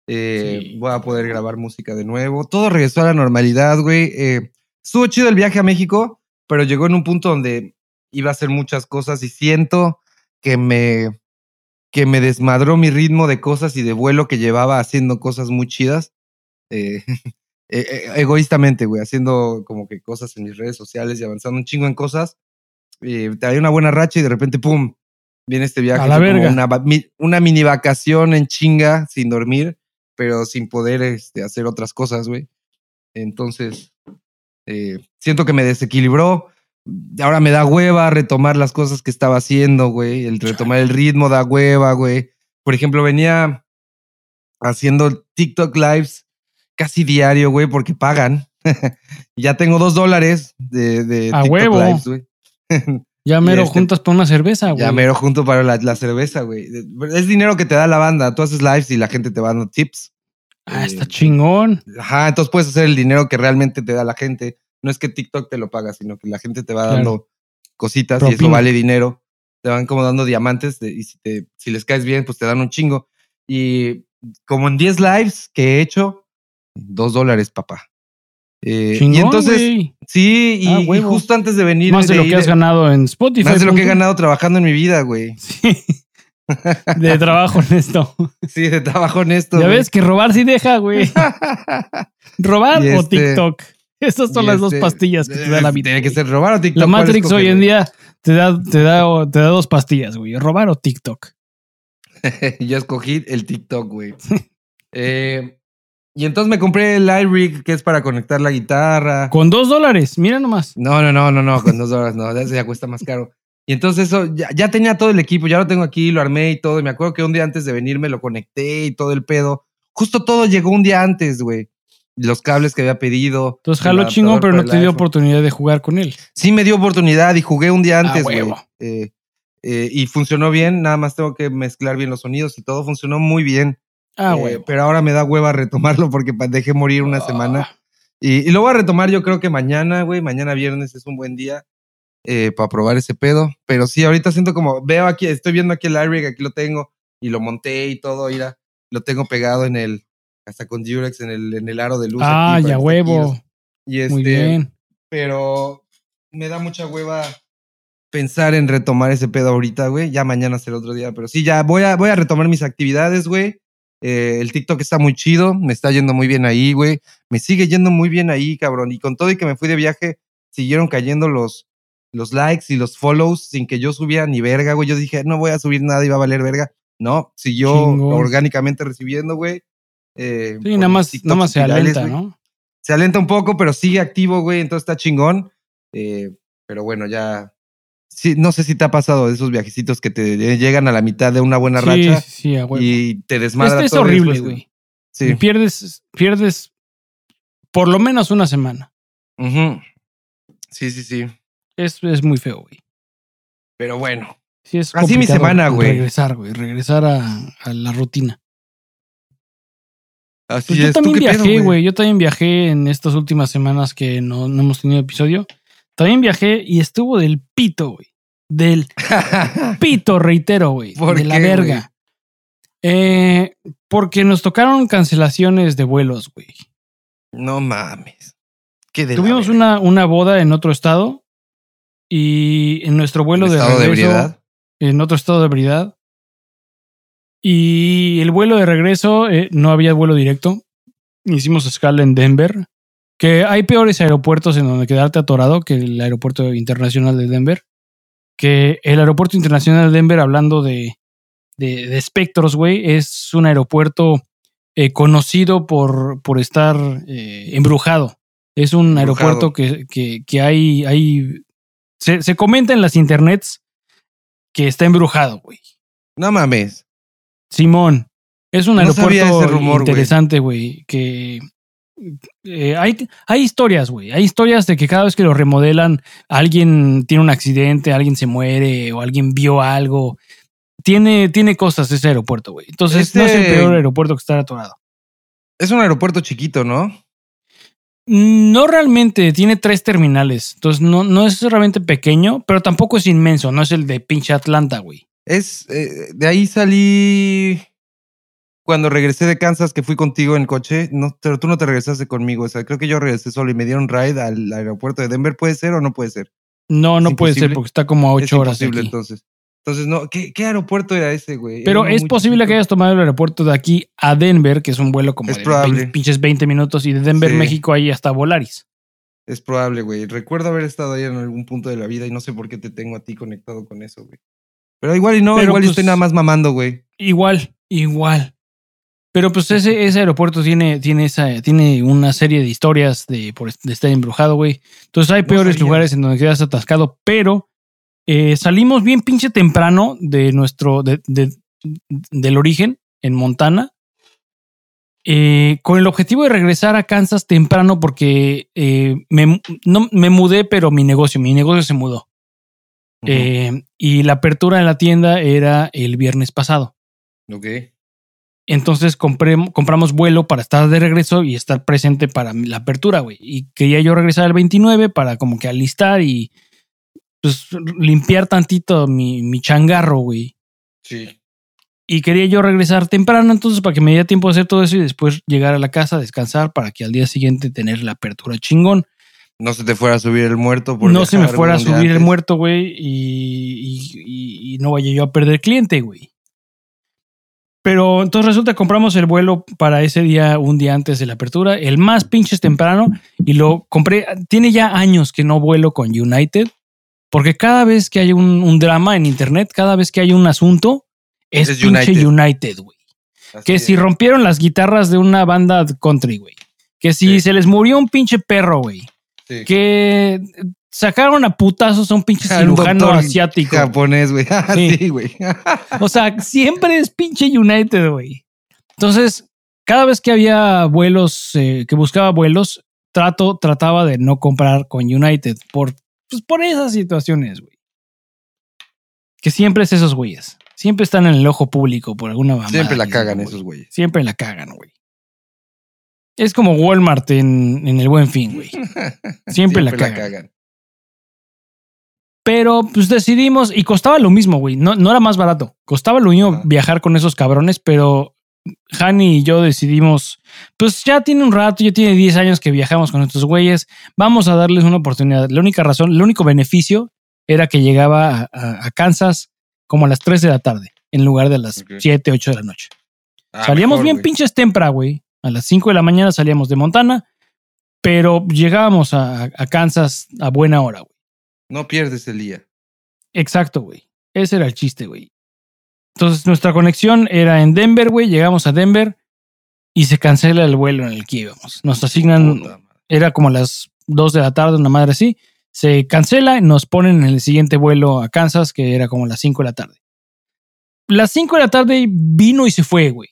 Speaker 2: Eh, voy a poder grabar música de nuevo. Todo regresó a la normalidad, güey. Eh, estuvo chido el viaje a México, pero llegó en un punto donde iba a hacer muchas cosas y siento que me, que me desmadró mi ritmo de cosas y de vuelo que llevaba haciendo cosas muy chidas. Eh, egoístamente, güey, haciendo como que cosas en mis redes sociales y avanzando un chingo en cosas. Eh, te una buena racha y de repente, ¡pum! Viene este viaje.
Speaker 1: A la verga.
Speaker 2: Una, una, mini vacación en chinga, sin dormir, pero sin poder este, hacer otras cosas, güey. Entonces, eh, siento que me desequilibró. Ahora me da hueva retomar las cosas que estaba haciendo, güey. El retomar el ritmo da hueva, güey. Por ejemplo, venía haciendo TikTok lives casi diario, güey, porque pagan. ya tengo dos dólares de, de
Speaker 1: A huevo. lives, güey. Ya mero este, juntas para una cerveza, güey.
Speaker 2: Ya mero junto para la, cerveza, güey. Es dinero que te da la banda. Tú haces lives y la gente te va dando tips.
Speaker 1: Ah, está eh, chingón.
Speaker 2: Ajá, entonces puedes hacer el dinero que realmente te da la gente. No es que TikTok te lo paga, sino que la gente te va dando cositas y eso vale dinero. Te van como dando diamantes y si, te, si les caes bien, pues te dan un chingo. Y como en 10 lives que he hecho, dos dólares, papá.
Speaker 1: Eh, y entonces,
Speaker 2: sí, y, ah, justo antes de venir.
Speaker 1: Más de, lo que has ganado en Spotify.
Speaker 2: Más de lo que he ganado trabajando en mi vida, güey.
Speaker 1: Sí. De trabajo honesto.
Speaker 2: Sí, de trabajo honesto.
Speaker 1: Ya ves que robar sí deja, güey. robar o este, TikTok. Estas son las dos este, pastillas que te da la vida.
Speaker 2: Tiene que ser robar o TikTok.
Speaker 1: La Matrix hoy en día te da, te, da, te da dos pastillas, güey. Robar o TikTok.
Speaker 2: Yo escogí el TikTok, güey. eh, y entonces me compré el iRig, que es para conectar la guitarra.
Speaker 1: Con dos dólares, mira nomás.
Speaker 2: No, no, no, no, no, con dos dólares, no, ese ya cuesta más caro. Y entonces eso, ya, tenía todo el equipo, ya lo tengo aquí, lo armé y todo. Y me acuerdo que un día antes de venir me lo conecté y todo el pedo. Justo todo llegó un día antes, güey. Los cables que había pedido.
Speaker 1: Entonces jaló chingón, pero no te dio oportunidad de jugar con él.
Speaker 2: Sí me dio oportunidad y jugué un día antes, güey. Eh, eh, y funcionó bien, nada más tengo que mezclar bien los sonidos y todo funcionó muy bien.
Speaker 1: Ah, güey. Eh,
Speaker 2: pero ahora me da hueva retomarlo porque dejé morir una semana. Ah. Y, lo voy a retomar yo creo que mañana, güey. Mañana viernes es un buen día eh, para probar ese pedo. Pero sí, ahorita siento como, veo aquí, estoy viendo aquí el iRig, aquí lo tengo. Y lo monté y todo, mira. Lo tengo pegado en el, hasta con Durex en el, en el aro de luz.
Speaker 1: Ah, ya huevo.
Speaker 2: Y este, Muy bien. Pero me da mucha hueva pensar en retomar ese pedo ahorita, güey. Ya mañana será otro día, pero sí, ya voy a, voy a retomar mis actividades, güey. Eh, el TikTok está muy chido, me está yendo muy bien ahí, güey. Me sigue yendo muy bien ahí, cabrón. Y con todo y que me fui de viaje, siguieron cayendo los, los likes y los follows sin que yo subiera ni verga, güey. Yo dije, no voy a subir nada y va a valer verga. No, siguió orgánicamente recibiendo, güey.
Speaker 1: Eh, sí, nada más, nada más se alenta, ¿no?
Speaker 2: Se alenta un poco, pero sigue activo, güey. Entonces está chingón. Eh, pero bueno, ya Sí, no sé si te ha pasado esos viajecitos que te llegan a la mitad de una buena racha y te desmadra
Speaker 1: este es horrible, güey. Sí. pierdes, pierdes por lo menos una semana.
Speaker 2: Sí, sí, sí.
Speaker 1: Es, es muy feo, güey.
Speaker 2: Pero bueno.
Speaker 1: Sí, es
Speaker 2: Así mi semana, güey.
Speaker 1: Regresar, güey. Regresar a, la rutina.
Speaker 2: Así pues
Speaker 1: yo también viajé, güey. Yo también viajé en estas últimas semanas que no, no hemos tenido episodio. También viajé y estuvo del pito, güey. Del pito, reitero, güey. De la verga. Eh, porque nos tocaron cancelaciones de vuelos, güey.
Speaker 2: No mames. ¿Qué
Speaker 1: Tuvimos una, una boda en otro estado y en nuestro vuelo de
Speaker 2: estado de ebriedad?
Speaker 1: En otro estado de ebriedad. Y el vuelo de regreso, eh, no había vuelo directo. Hicimos escala en Denver, que hay peores aeropuertos en donde quedarte atorado que el aeropuerto internacional de Denver. Que el aeropuerto internacional de Denver, hablando de, de, espectros, güey, es un aeropuerto eh, conocido por, por estar eh, embrujado. Es un aeropuerto que, que, hay, hay se, se, comenta en las internets que está embrujado, güey.
Speaker 2: No mames.
Speaker 1: Simón, es un aeropuerto interesante, güey, que eh, hay, hay historias, güey. Hay historias de que cada vez que lo remodelan, alguien tiene un accidente, alguien se muere o alguien vio algo. Tiene, tiene cosas ese aeropuerto, güey. Entonces no es el este peor aeropuerto que está atorado.
Speaker 2: Es un aeropuerto chiquito, ¿no?
Speaker 1: No realmente, tiene tres terminales. Entonces no, no es realmente pequeño, pero tampoco es inmenso. No es el de pinche Atlanta, güey.
Speaker 2: Es, eh, de ahí salí cuando regresé de Kansas, que fui contigo en coche, no, pero tú no te regresaste conmigo. O sea, creo que yo regresé solo y me dieron ride al aeropuerto de Denver. ¿Puede ser o no puede ser?
Speaker 1: No, no puede ser porque está como a ocho horas.
Speaker 2: Imposible, entonces. Entonces, no, ¿qué, aeropuerto era ese, güey?
Speaker 1: Pero es posible que hayas tomado el aeropuerto de aquí a Denver, que es un vuelo como de pinches 20 minutos, y de Denver, México, ahí hasta Volaris.
Speaker 2: Es probable, güey. Recuerdo haber estado ahí en algún punto de la vida y no sé por qué te tengo a ti conectado con eso, güey. Pero igual y no, igual pues, estoy nada más mamando, güey.
Speaker 1: Igual, igual. Pero pues ese, ese aeropuerto tiene, tiene, esa, tiene una serie de historias de, por, estar embrujado, güey. Entonces hay peores lugares en donde quedas atascado, pero eh, salimos bien pinche temprano de nuestro, de, del origen en Montana. Eh, con el objetivo de regresar a Kansas temprano porque eh, me, no, me mudé, pero mi negocio, mi negocio se mudó. Y la apertura de la tienda era el viernes pasado.
Speaker 2: Ok.
Speaker 1: Entonces compré, compramos vuelo para estar de regreso y estar presente para la apertura, güey. Y quería yo regresar el 29 para como que alistar y pues limpiar tantito mi, mi changarro, güey.
Speaker 2: Sí.
Speaker 1: Y quería yo regresar temprano entonces para que me diera tiempo de hacer todo eso y después llegar a la casa, descansar para que al día siguiente tener la apertura chingón.
Speaker 2: No se te fuera a subir el muerto.
Speaker 1: Por no se me fuera a subir el muerto, güey, y, y, no vaya yo a perder cliente, güey. Pero entonces resulta que compramos el vuelo para ese día, un día antes de la apertura, el más pinches temprano, y lo compré. Tiene ya años que no vuelo con United, porque cada vez que hay un, drama en internet, cada vez que hay un asunto, es, pinche United, güey. Que si rompieron las guitarras de una banda country, güey. Que si se les murió un pinche perro, güey que sacaron a putazos a un pinche cirujano asiático.
Speaker 2: Japonés, güey. Ah, sí, güey.
Speaker 1: o sea, siempre es pinche United, güey. Entonces, cada vez que había vuelos, eh, que buscaba vuelos, trato, trataba de no comprar con United por, pues, por esas situaciones, güey. Que siempre es esos güeyes. Siempre están en el ojo público por alguna mamada.
Speaker 2: Siempre la cagan esos güeyes.
Speaker 1: Siempre la cagan, güey. Es como Walmart en, el buen fin, güey. Siempre, la, cagan. Pero pues decidimos, y costaba lo mismo, güey. No, no era más barato. Costaba lo mismo viajar con esos cabrones, pero Hani y yo decidimos, pues ya tiene un rato, ya tiene 10 años que viajamos con estos güeyes, vamos a darles una oportunidad. La única razón, el único beneficio era que llegaba a, Kansas como a las 3 de la tarde, en lugar de las 7, 8 de la noche. Ah, Salíamos bien pinches tempra, güey. A las 5 de la mañana salíamos de Montana, pero llegábamos a, Kansas a buena hora, güey.
Speaker 2: No pierdes el día.
Speaker 1: Exacto, güey. Ese era el chiste, güey. Entonces nuestra conexión era en Denver, güey. Llegamos a Denver y se cancela el vuelo en el que íbamos. Nos asignan, era como a las 2 de la tarde, una madre así. Se cancela y nos ponen en el siguiente vuelo a Kansas, que era como las 5 de la tarde. Las 5 de la tarde vino y se fue, güey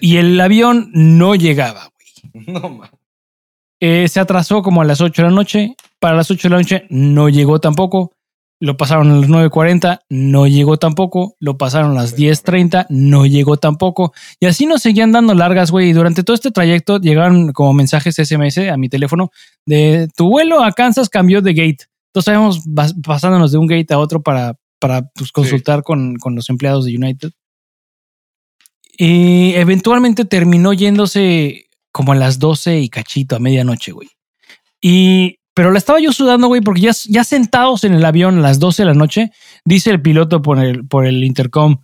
Speaker 1: y el avión no llegaba, güey. No, eh, se atrasó como a las 8 de la noche. Para las 8 de la noche no llegó tampoco. Lo pasaron a las 9.40, no llegó tampoco. Lo pasaron a las 10.30, no llegó tampoco. Y así nos seguían dando largas, güey. Y durante todo este trayecto llegaron como mensajes SMS a mi teléfono de tu vuelo a Kansas cambió de gate. Entonces estábamos pasándonos de un gate a otro para, para pues, consultar con, con los empleados de United. Y eventualmente terminó yéndose como a las 12 y cachito, a medianoche, güey. Y, pero la estaba yo sudando, güey, porque ya, ya sentados en el avión a las 12 de la noche, dice el piloto por el, por el intercom,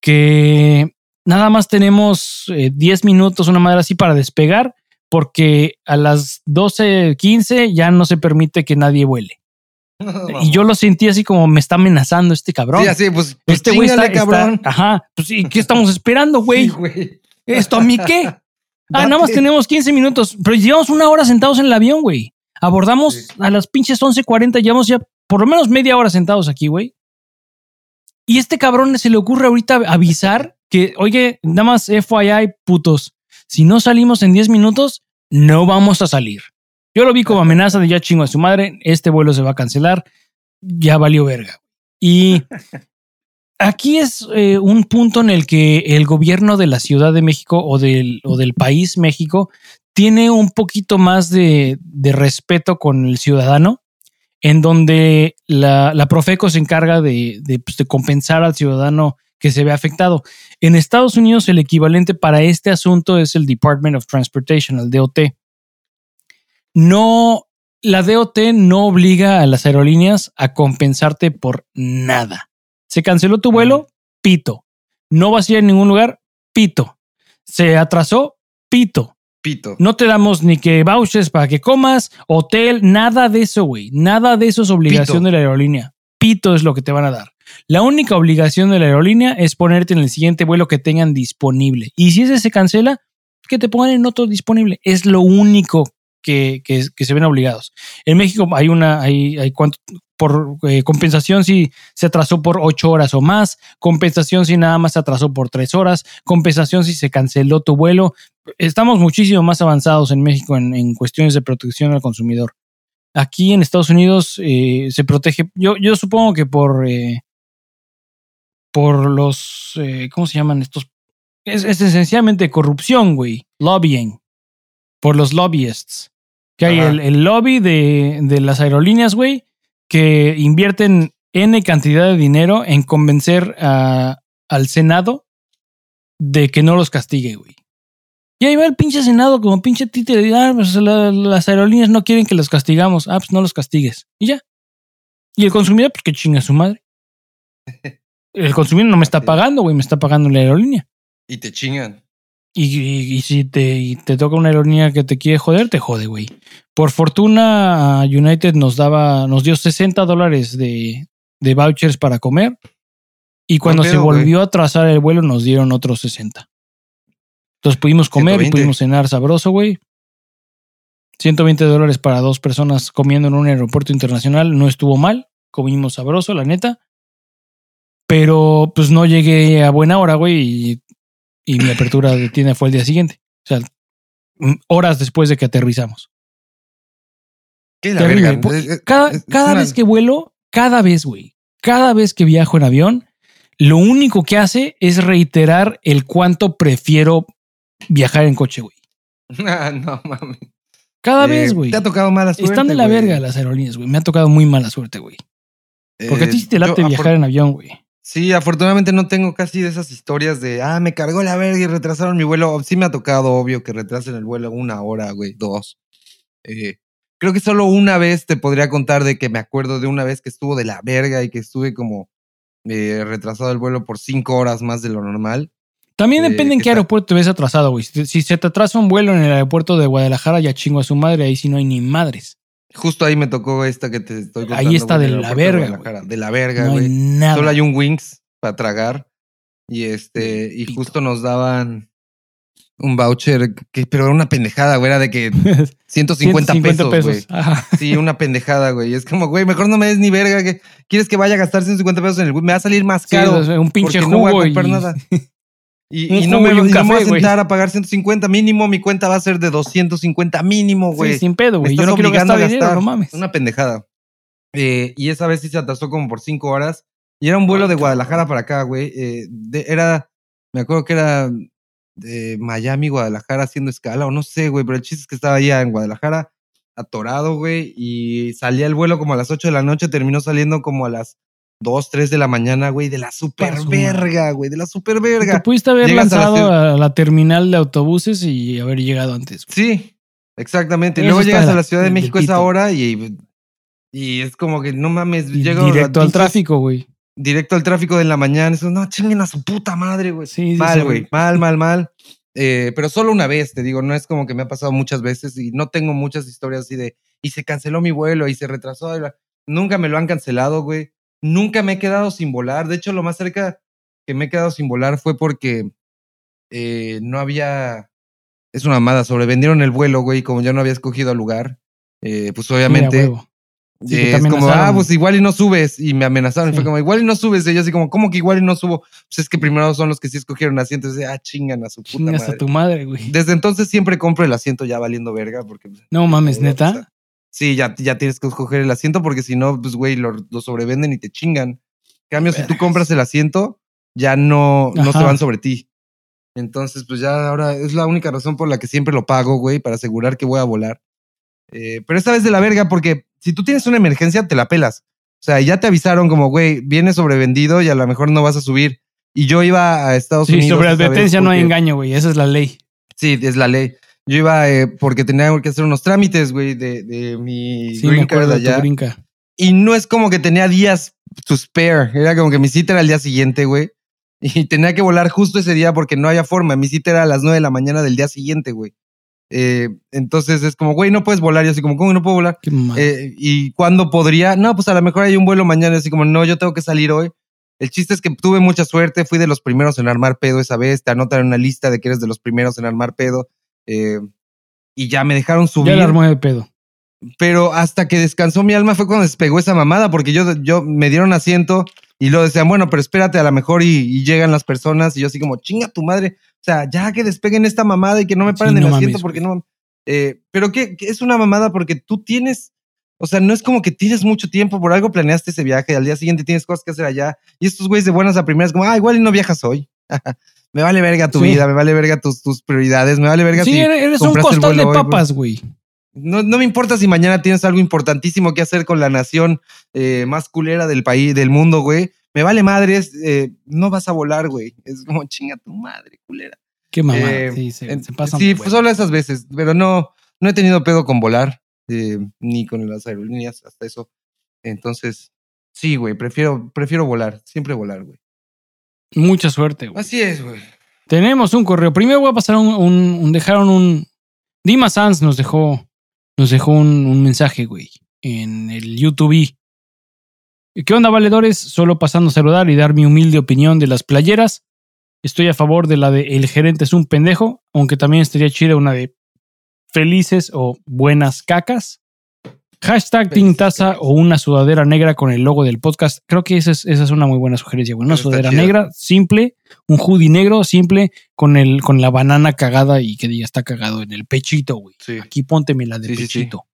Speaker 1: que nada más tenemos 10 minutos, una madre así para despegar, porque a las 12.15 ya no se permite que nadie vuele. Y yo lo sentí así como me está amenazando este cabrón.
Speaker 2: Sí, así, pues, pues este güey está, cabrón.
Speaker 1: ajá, pues sí, ¿qué estamos esperando, güey? ¿Esto a mí qué? Ah, nada más tenemos 15 minutos, pero llevamos una hora sentados en el avión, güey. Abordamos a las pinches 11.40, llevamos ya por lo menos media hora sentados aquí, güey. Y este cabrón se le ocurre ahorita avisar que, oye, nada más FYI, putos, si no salimos en 10 minutos, no vamos a salir. Yo lo vi como amenaza de ya chingo a su madre, este vuelo se va a cancelar, ya valió verga. Y aquí es eh, un punto en el que el gobierno de la Ciudad de México o del, o del país México tiene un poquito más de, respeto con el ciudadano, en donde la, Profeco se encarga de, pues, de, compensar al ciudadano que se ve afectado. En Estados Unidos el equivalente para este asunto es el Department of Transportation, el DOT. No, la DOT no obliga a las aerolíneas a compensarte por nada. Se canceló tu vuelo, pito. No vas a ir a ningún lugar, pito. Se atrasó, pito.
Speaker 2: Pito.
Speaker 1: No te damos ni que vouchers para que comas, hotel, nada de eso, güey. Nada de eso es obligación de la aerolínea. Pito es lo que te van a dar. La única obligación de la aerolínea es ponerte en el siguiente vuelo que tengan disponible. Y si ese se cancela, que te pongan en otro disponible. Es lo único que, se ven obligados. En México hay una, hay, hay cuánto, por eh, compensación si se atrasó por ocho horas o más, compensación si nada más se atrasó por tres horas, compensación si se canceló tu vuelo. Estamos muchísimo más avanzados en México en, cuestiones de protección al consumidor. Aquí en Estados Unidos eh, se protege, yo, yo supongo que por, eh, por los, ¿cómo se llaman estos? Es, esencialmente corrupción, güey, lobbying, por los lobbyists. Que hay el, el, lobby de, de las aerolíneas, güey, que invierten N cantidad de dinero en convencer al Senado de que no los castigue, güey. Y ahí va el pinche Senado como pinche títere. Ah, pues las aerolíneas no quieren que los castigamos. Ah, pues no los castigues. Y ya. Y el consumidor, pues que chinga su madre. El consumidor no me está pagando, güey, me está pagando la aerolínea.
Speaker 2: Y te chingan.
Speaker 1: Y, si te, te, toca una aerolínea que te quiere joder, te jode, güey. Por fortuna, United nos daba, nos dio 60 dólares de, de vouchers para comer. Y cuando se volvió a trazar el vuelo, nos dieron otros 60. Entonces pudimos comer y pudimos cenar sabroso, güey. 120 dólares para dos personas comiendo en un aeropuerto internacional no estuvo mal. Comimos sabroso, la neta. Pero pues no llegué a buena hora, güey, y y mi apertura de tienda fue el día siguiente. O sea, horas después de que aterrizamos.
Speaker 2: ¿Qué la verga?
Speaker 1: Cada, vez que vuelo, cada vez, güey, cada vez que viajo en avión, lo único que hace es reiterar el cuánto prefiero viajar en coche, güey.
Speaker 2: Ah, no mames.
Speaker 1: Cada eh, vez, güey.
Speaker 2: Te ha tocado mala suerte.
Speaker 1: Están de la verga las aerolíneas, güey. Me ha tocado muy mala suerte, güey. Porque a ti te late viajar en avión, güey.
Speaker 2: Sí, afortunadamente no tengo casi de esas historias de, ah, me cargó la verga y retrasaron mi vuelo. Sí me ha tocado, obvio, que retrasen el vuelo una hora, güey, dos. Eh, creo que solo una vez te podría contar de que me acuerdo de una vez que estuvo de la verga y que estuve como eh, retrasado el vuelo por cinco horas más de lo normal.
Speaker 1: También eh, depende en qué aeropuerto te ves atrasado, güey. Si, se te atrasa un vuelo en el aeropuerto de Guadalajara, ya chingo a su madre, ahí sí no hay ni madres.
Speaker 2: Justo ahí me tocó esta que te estoy
Speaker 1: contando. Ahí está de la verga.
Speaker 2: De, la verga, güey. Solo hay un Wings para tragar. Y este, y justo nos daban un voucher, que, pero era una pendejada, güey, era de que 150, pesos, güey. Sí, una pendejada, güey. Es como, güey, mejor no me des ni verga. Que, ¿Quieres que vaya a gastar 150 pesos en el Me va a salir más caro.
Speaker 1: un pinche jugo no voy a comprar
Speaker 2: y... nada. Y, no me, voy a sentar a pagar 150 mínimo, mi cuenta va a ser de 250 mínimo, güey.
Speaker 1: Sí, sin pedo, güey. Yo no quiero gastar, dinero, no mames.
Speaker 2: Una pendejada. Eh, y esa vez sí se atrasó como por 5 horas. Y era un vuelo de Guadalajara para acá, güey. Eh, era, me acuerdo que era de Miami, Guadalajara haciendo escala, o no sé, güey, pero el chiste es que estaba allá en Guadalajara, atorado, güey, y salía el vuelo como a las 8 de la noche, terminó saliendo como a las 2, 3 de la mañana, güey, de la super verga, güey, de la super verga.
Speaker 1: Te pudiste haber lanzado a la, terminal de autobuses y haber llegado antes.
Speaker 2: Sí, exactamente. Luego llegas a la Ciudad de México a esa hora y, y es como que no mames,
Speaker 1: llego directo al tráfico, güey.
Speaker 2: directo al tráfico de la mañana. Eso, no, chinguen a su puta madre, güey.
Speaker 1: Sí, sí,
Speaker 2: mal,
Speaker 1: sí.
Speaker 2: güey. Mal, mal, mal. Eh, pero solo una vez, te digo, no es como que me ha pasado muchas veces y no tengo muchas historias así de, y se canceló mi vuelo y se retrasó. y bla". Nunca me lo han cancelado, güey. Nunca me he quedado sin volar. De hecho, lo más cerca que me he quedado sin volar fue porque eh, no había. Es una mamada, sobrevendieron el vuelo, güey. Como yo no había escogido el lugar, eh, pues obviamente.
Speaker 1: Sí,
Speaker 2: eh, es como, ah, pues igual y no subes. Y me amenazaron. Y fue como, igual y no subes. Y yo así como, ¿cómo que igual y no subo? Pues es que primero son los que sí escogieron asientos. Y, ah, chingan a su puta
Speaker 1: Chingas
Speaker 2: madre.
Speaker 1: a tu madre, güey.
Speaker 2: Desde entonces siempre compro el asiento ya valiendo verga. Porque, pues,
Speaker 1: No mames, neta.
Speaker 2: Sí, ya, ya tienes que escoger el asiento porque si no, pues, güey, lo, lo sobrevenden y te chingan. En cambio, si tú compras el asiento, ya no, no se van sobre ti. Entonces, pues ya ahora es la única razón por la que siempre lo pago, güey, para asegurar que voy a volar. Eh, pero esta vez de la verga, porque si tú tienes una emergencia, te la pelas. O sea, ya te avisaron como, güey, viene sobrevendido y a lo mejor no vas a subir. Y yo iba a Estados
Speaker 1: Sí,
Speaker 2: Unidos.
Speaker 1: sobre
Speaker 2: esta vez
Speaker 1: advertencia no hay engaño, güey. Esa es la ley.
Speaker 2: Sí, es la ley. Yo iba eh, porque tenía que hacer unos trámites, güey, de, de mi
Speaker 1: Sí,
Speaker 2: green card allá.
Speaker 1: brinca.
Speaker 2: Y no es como que tenía días to spare. Era como que mi cita era el día siguiente, güey. Y tenía que volar justo ese día porque no había forma. Mi cita era a las 9 de la mañana del día siguiente, güey. Eh, entonces es como, güey, no puedes volar. Y así como, ¿cómo no puedo volar?
Speaker 1: Qué.
Speaker 2: Eh, ¿Y cuándo podría? No, pues a lo mejor hay un vuelo mañana. Y así como, no, yo tengo que salir hoy. El chiste es que tuve mucha suerte. Fui de los primeros en armar pedo esa vez. Te anotan en una lista de que eres de los primeros en armar pedo. Eh, y ya me dejaron subir
Speaker 1: ya la armó de pedo.
Speaker 2: pero hasta que descansó mi alma fue cuando despegó esa mamada, porque yo, yo me dieron asiento y luego decían, bueno, pero espérate, a lo mejor y, y llegan las personas, y yo así como, chinga tu madre, o sea, ya que despeguen esta mamada y que no me
Speaker 1: Sí,
Speaker 2: paren
Speaker 1: no
Speaker 2: el
Speaker 1: mames,
Speaker 2: asiento porque no. eh, pero que es una mamada porque tú tienes, o sea, no es como que tienes mucho tiempo, por algo planeaste ese viaje, al día siguiente tienes cosas que hacer allá, y estos güeyes de buenas a primeras, como, ah, igual y no viajas hoy. me vale verga tu
Speaker 1: Sí.
Speaker 2: vida, me vale verga tus, tus prioridades, me vale verga
Speaker 1: Sí,
Speaker 2: si
Speaker 1: eres eres un costal de papas, güey.
Speaker 2: no, no me importa si mañana tienes algo importantísimo que hacer con la nación eh, más culera del país, del mundo, güey. Me vale madres, eh, no vas a volar, güey. Es como chinga tu madre, culera.
Speaker 1: Qué mamada.
Speaker 2: Eh,
Speaker 1: sí, se,
Speaker 2: en-
Speaker 1: se pasan
Speaker 2: sí,
Speaker 1: huevo.
Speaker 2: solo esas veces, pero no, no he tenido pedo con volar, eh, ni con las aerolíneas, hasta eso. Entonces, sí, güey, prefiero, prefiero volar, siempre volar, güey.
Speaker 1: Mucha suerte, güey.
Speaker 2: Así es, güey.
Speaker 1: Tenemos un correo. Primero voy a pasar un, un- un- dejaron un. Dima Sanz nos dejó, nos dejó un, un mensaje, güey, en el YouTube. ¿Qué onda, valedores? Solo pasando a saludar y dar mi humilde opinión de las playeras. Estoy a favor de la de El gerente es un pendejo, aunque también estaría chida una de felices o buenas cacas. Hashtag
Speaker 2: Felices
Speaker 1: Taza
Speaker 2: cacas.
Speaker 1: o una sudadera negra con el logo del podcast. Creo que esa es, esa es una muy buena sugerencia, güey. Una
Speaker 2: está
Speaker 1: sudadera
Speaker 2: chido.
Speaker 1: negra, simple, un hoodie negro, simple, con el, con la banana cagada y que diga está cagado en el pechito, güey.
Speaker 2: Sí,
Speaker 1: Aquí pónteme la de
Speaker 2: Sí, sí, sí.
Speaker 1: pechito.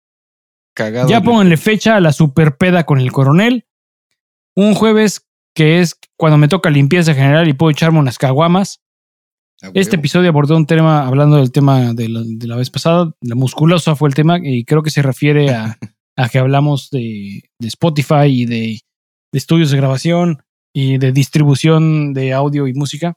Speaker 2: cagado.
Speaker 1: Ya pónganle fecha a la super peda con el coronel. Un jueves que es cuando me toca limpieza general y puedo echarme unas caguamas. Este episodio abordó un tema, hablando del tema de la, de la vez pasada, la musculosa fue el tema, y creo que se refiere a, a que hablamos de, de Spotify y de, de estudios de grabación y de distribución de audio y música.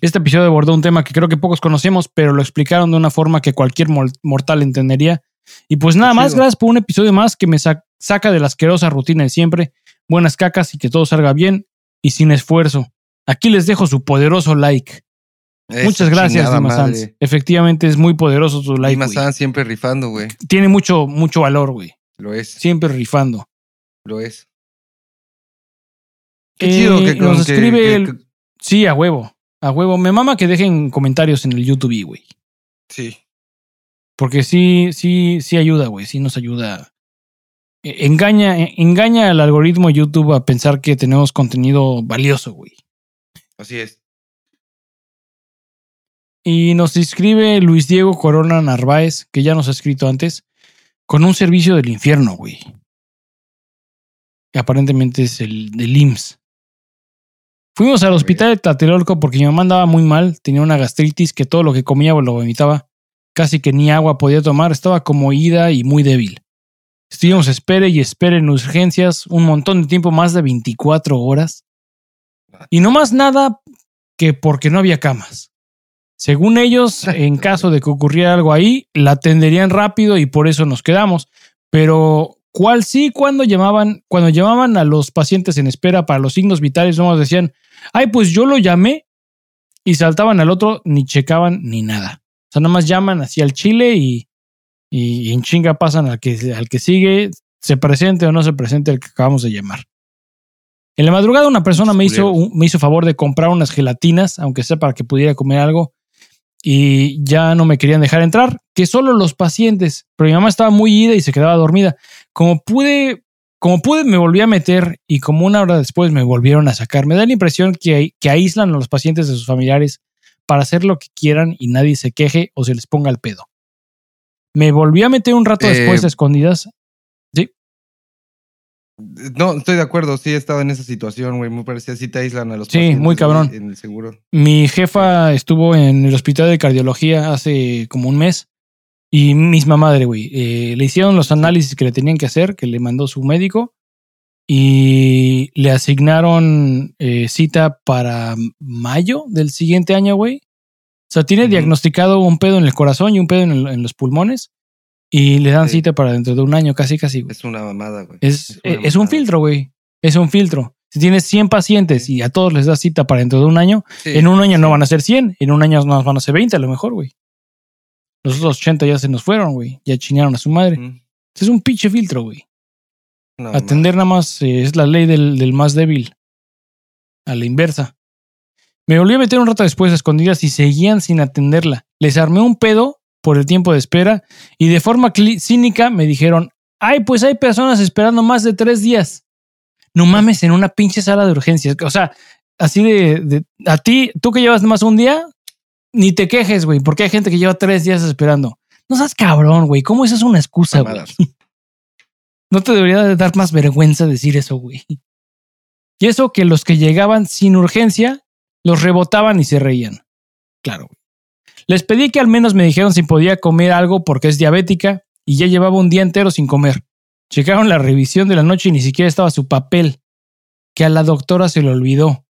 Speaker 1: Este episodio abordó un tema que creo que pocos conocemos, pero lo explicaron de una forma que cualquier mortal entendería. Y pues nada más, gracias por un episodio más que me sa- saca de la asquerosa rutina de siempre. Buenas cacas y que todo salga bien y sin esfuerzo. Aquí les dejo su poderoso like.
Speaker 2: Esa
Speaker 1: Muchas gracias,
Speaker 2: chingada
Speaker 1: Dima Sanz.
Speaker 2: madre.
Speaker 1: Efectivamente es muy poderoso su like.
Speaker 2: Dima
Speaker 1: güey.
Speaker 2: Sanz siempre rifando, güey.
Speaker 1: Tiene mucho, mucho valor, güey.
Speaker 2: Lo es,
Speaker 1: Siempre rifando.
Speaker 2: lo es. Qué
Speaker 1: Eh,
Speaker 2: chido que
Speaker 1: nos
Speaker 2: que-
Speaker 1: escribe
Speaker 2: que-
Speaker 1: el- Sí, a huevo. A huevo. Me mama que dejen comentarios en el YouTube, güey.
Speaker 2: Sí.
Speaker 1: Porque sí, sí, sí ayuda, güey. Sí nos ayuda. Eh, Engaña, eh, engaña al algoritmo YouTube a pensar que tenemos contenido valioso, güey.
Speaker 2: Así es.
Speaker 1: Y nos inscribe Luis Diego Corona Narváez, que ya nos ha escrito antes, con un servicio del infierno, güey. Que aparentemente es el del IMSS. Fuimos al hospital de Tlatelolco porque mi mamá andaba muy mal, tenía una gastritis que todo lo que comía lo vomitaba. Casi que ni agua podía tomar, estaba como ida y muy débil. Estuvimos espere y espere en urgencias un montón de tiempo, más de 24 horas. Y no más nada que porque no había camas. Según ellos, en caso de que ocurriera algo ahí, la atenderían rápido y por eso nos quedamos. Pero cual sí cuando llamaban, cuando llamaban a los pacientes en espera para los signos vitales, no decían, ay, pues yo lo llamé y saltaban al otro, ni checaban ni nada. O sea, nada más llaman hacia el chile y, y, en chinga pasan al que, al que sigue, se presente o no se presente el que acabamos de llamar. En la madrugada una persona me hizo, me hizo favor de comprar unas gelatinas, aunque sea para que pudiera comer algo, y ya no me querían dejar entrar, que solo los pacientes, pero mi mamá estaba muy ida y se quedaba dormida. Como pude, como pude me volví a meter y como una hora después me volvieron a sacar. Me da la impresión que, que aíslan a los pacientes de sus familiares para hacer lo que quieran y nadie se queje o se les ponga el pedo. Me volví a meter un rato después a eh, escondidas
Speaker 2: no, estoy de acuerdo, sí he estado en esa situación, güey. Muy parecía si te aíslan a los
Speaker 1: Sí, muy cabrón.
Speaker 2: En el seguro.
Speaker 1: Mi jefa estuvo en el hospital de cardiología hace como un mes y misma madre, güey. Eh, le hicieron los análisis que le tenían que hacer, que le mandó su médico y le asignaron eh, cita para mayo del siguiente año, güey. O sea, tiene diagnosticado un pedo en el corazón y un pedo en los pulmones y le dan cita para dentro de un año, casi, casi.
Speaker 2: Es una mamada, güey.
Speaker 1: Es, es, un filtro, güey. Es un filtro. Si tienes 100 pacientes y a todos les das cita para dentro de un año, en un año no van a ser 100, en un año no van a ser 20 a lo mejor, güey. Los otros 80 ya se nos fueron, güey. Ya chiñaron a su madre. Es un pinche filtro, güey. Atender nada más eh, es la ley del, del, más débil. A la inversa. Me volví a meter un rato después a escondidas y seguían sin atenderla. Les armé un pedo por el tiempo de espera y de forma cínica me dijeron, ay, pues hay personas esperando más de tres días. No mames, en una pinche sala de urgencias. O sea, así de, a ti, tú que llevas más un día, ni te quejes, güey, porque hay gente que lleva tres días esperando. No seas cabrón, güey. ¿Cómo esa es una excusa, güey? No te debería dar más vergüenza decir eso, güey. Y eso que los que llegaban sin urgencia los rebotaban y se reían. Claro, les pedí que al menos me dijeran si podía comer algo porque es diabética y ya llevaba un día entero sin comer. Checaron la revisión de la noche y ni siquiera estaba su papel, que a la doctora se le olvidó.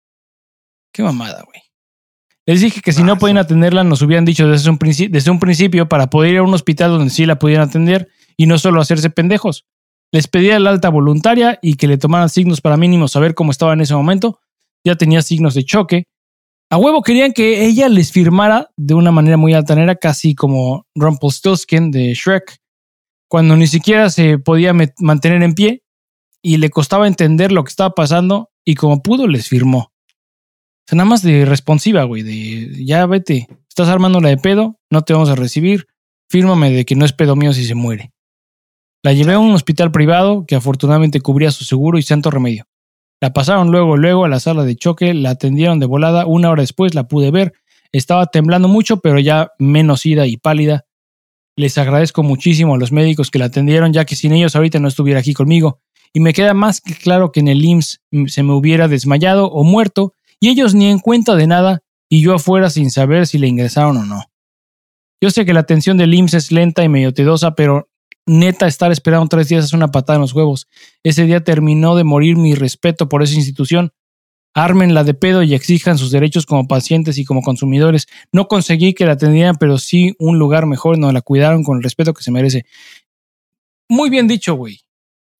Speaker 1: Qué mamada, güey. Les dije que si no podían atenderla, nos hubieran dicho desde un, desde un principio para poder ir a un hospital donde sí la pudieran atender y no solo hacerse pendejos. Les pedí la alta voluntaria y que le tomaran signos para mínimo saber cómo estaba en ese momento. Ya tenía signos de choque a huevo querían que ella les firmara de una manera muy altanera, casi como Rumpelstiltskin de Shrek, cuando ni siquiera se podía mantener en pie y le costaba entender lo que estaba pasando y como pudo les firmó. O sea, nada más de responsiva, güey, de ya vete, estás armando la de pedo, no te vamos a recibir, fírmame de que no es pedo mío si se muere. La llevé a un hospital privado que afortunadamente cubría su seguro y santo remedio. La pasaron luego, luego a la sala de choque, la atendieron de volada, una hora después la pude ver, estaba temblando mucho, pero ya menos ida y pálida. Les agradezco muchísimo a los médicos que la atendieron, ya que sin ellos ahorita no estuviera aquí conmigo. Y me queda más que claro que en el IMSS se me hubiera desmayado o muerto, y ellos ni en cuenta de nada, y yo afuera sin saber si le ingresaron o no. Yo sé que la atención del IMSS es lenta y medio tedosa, pero neta, estar esperando tres días es una patada en los huevos. Ese día terminó de morir mi respeto por esa institución. Ármenla de pedo y exijan sus derechos como pacientes y como consumidores. No conseguí que la atendieran, pero sí un lugar mejor donde la cuidaron con el respeto que se merece. Muy bien dicho, güey.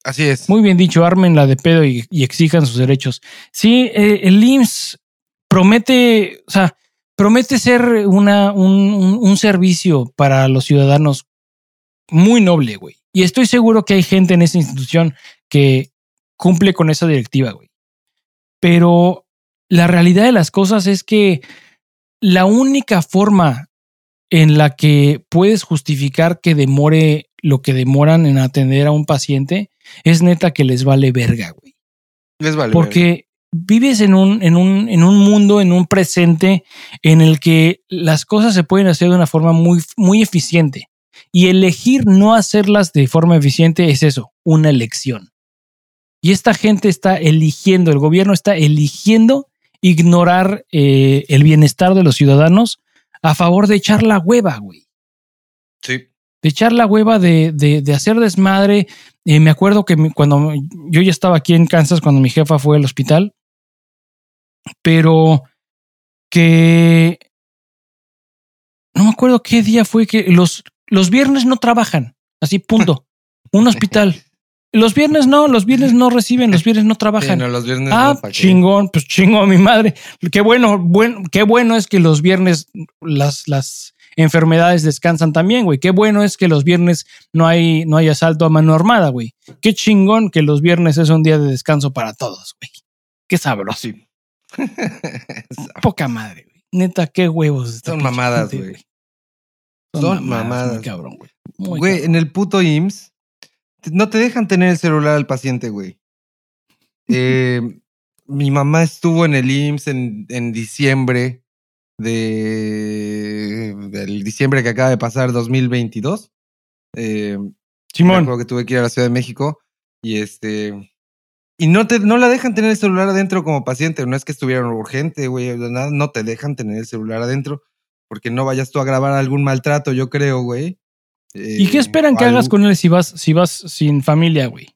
Speaker 2: Así es.
Speaker 1: Muy bien dicho, ármenla de pedo y, exijan sus derechos. Sí, eh, el IMSS promete, o sea, promete ser una, un servicio para los ciudadanos muy noble, güey. Y estoy seguro que hay gente en esa institución que cumple con esa directiva, güey. Pero la realidad de las cosas es que la única forma en la que puedes justificar que demore lo que demoran en atender a un paciente es neta que les vale verga, güey.
Speaker 2: Les vale.
Speaker 1: Porque vives en un, en, un, en un mundo, en un presente en el que las cosas se pueden hacer de una forma muy, muy eficiente. Y elegir no hacerlas de forma eficiente es eso, una elección. Y esta gente está eligiendo, el gobierno está eligiendo ignorar eh, el bienestar de los ciudadanos a favor de echar la hueva, güey.
Speaker 2: Sí.
Speaker 1: De echar la hueva, de, de, hacer desmadre. Eh, me acuerdo que cuando yo ya estaba aquí en Kansas, cuando mi jefa fue al hospital, pero que no me acuerdo qué día fue que los, los viernes no trabajan. Así, punto. Un hospital. Los viernes no, los viernes no reciben, los viernes no trabajan.
Speaker 2: los viernes
Speaker 1: ah, chingón, pues chingo a mi madre. Qué bueno, bueno, qué bueno es que los viernes las, las enfermedades descansan también, güey. Qué bueno es que los viernes no hay, no hay asalto a mano armada, güey. Qué chingón que los viernes es un día de descanso para todos, güey. Qué sabroso. Poca madre, güey. Neta, qué huevos.
Speaker 2: Son mamadas, güey. Son, mamadas.
Speaker 1: cabrón, güey.
Speaker 2: güey, en el puto IMSS no te dejan tener el celular al paciente, güey. Eh, mi mamá estuvo en el IMSS en, en diciembre de del diciembre que acaba de pasar 2022. Eh,
Speaker 1: Simón.
Speaker 2: que tuve que ir a la Ciudad de México y este y no te no la dejan tener el celular adentro como paciente, no es que estuviera urgente, güey, no te dejan tener el celular adentro porque no vayas tú a grabar algún maltrato, yo creo, güey.
Speaker 1: ¿Y qué esperan que hagas con él si vas, si vas sin familia, güey?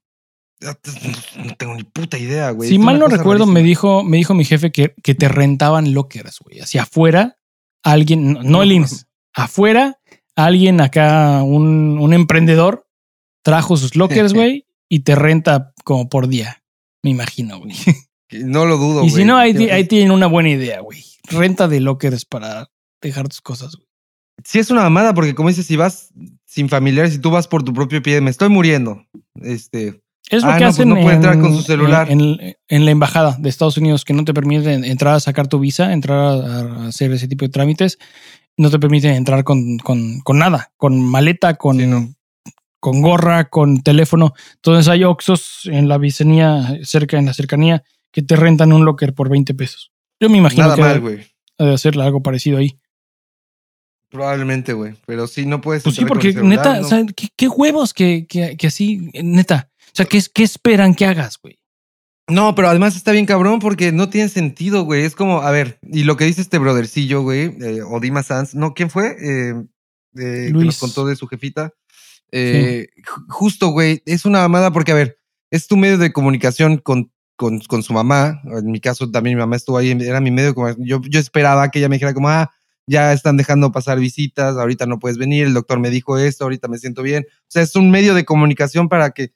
Speaker 2: No tengo ni puta idea, güey.
Speaker 1: Si mal no recuerdo, me dijo, me dijo mi jefe que, que te rentaban lockers, güey. Hacia afuera, alguien, no, el IMSS, afuera, alguien acá, un, un emprendedor, trajo sus lockers, güey, y te renta como por día. Me imagino, güey.
Speaker 2: No lo dudo, güey.
Speaker 1: Y si no, ahí, ahí tienen una buena idea, güey. Renta de lockers para dejar tus cosas, güey.
Speaker 2: Sí, es una mamada, porque como dices, si vas sin familiares, si tú vas por tu propio pie, me estoy muriendo. Este.
Speaker 1: Es lo ah, que pues hacen no puede entrar con su celular. En, la embajada de Estados Unidos, que no te permiten entrar a sacar tu visa, entrar a, hacer ese tipo de trámites. No te permiten entrar con, con, con nada, con maleta, con, con gorra, con teléfono. Entonces hay Oxos en la vicinía, cerca, en la cercanía, que te rentan un locker por 20 pesos. Yo me imagino
Speaker 2: nada
Speaker 1: que
Speaker 2: mal, güey.
Speaker 1: de hacer algo parecido ahí.
Speaker 2: Probablemente, güey. Pero sí, no puedes.
Speaker 1: Pues sí, porque neta, ¿qué, huevos que, que, que, así, neta. O sea, ¿qué, qué esperan que hagas, güey?
Speaker 2: No, pero además está bien cabrón porque no tiene sentido, güey. Es como, a ver, y lo que dice este brothercillo, güey, eh, Odima Sanz, ¿no? ¿Quién fue? Eh, eh, que nos contó de su jefita. Eh, Justo, güey, es una mamada porque, a ver, es tu medio de comunicación con, con, con, su mamá. En mi caso, también mi mamá estuvo ahí, era mi medio de Yo, yo esperaba que ella me dijera como, ah, ya están dejando pasar visitas, ahorita no puedes venir, el doctor me dijo esto, ahorita me siento bien. O sea, es un medio de comunicación para que,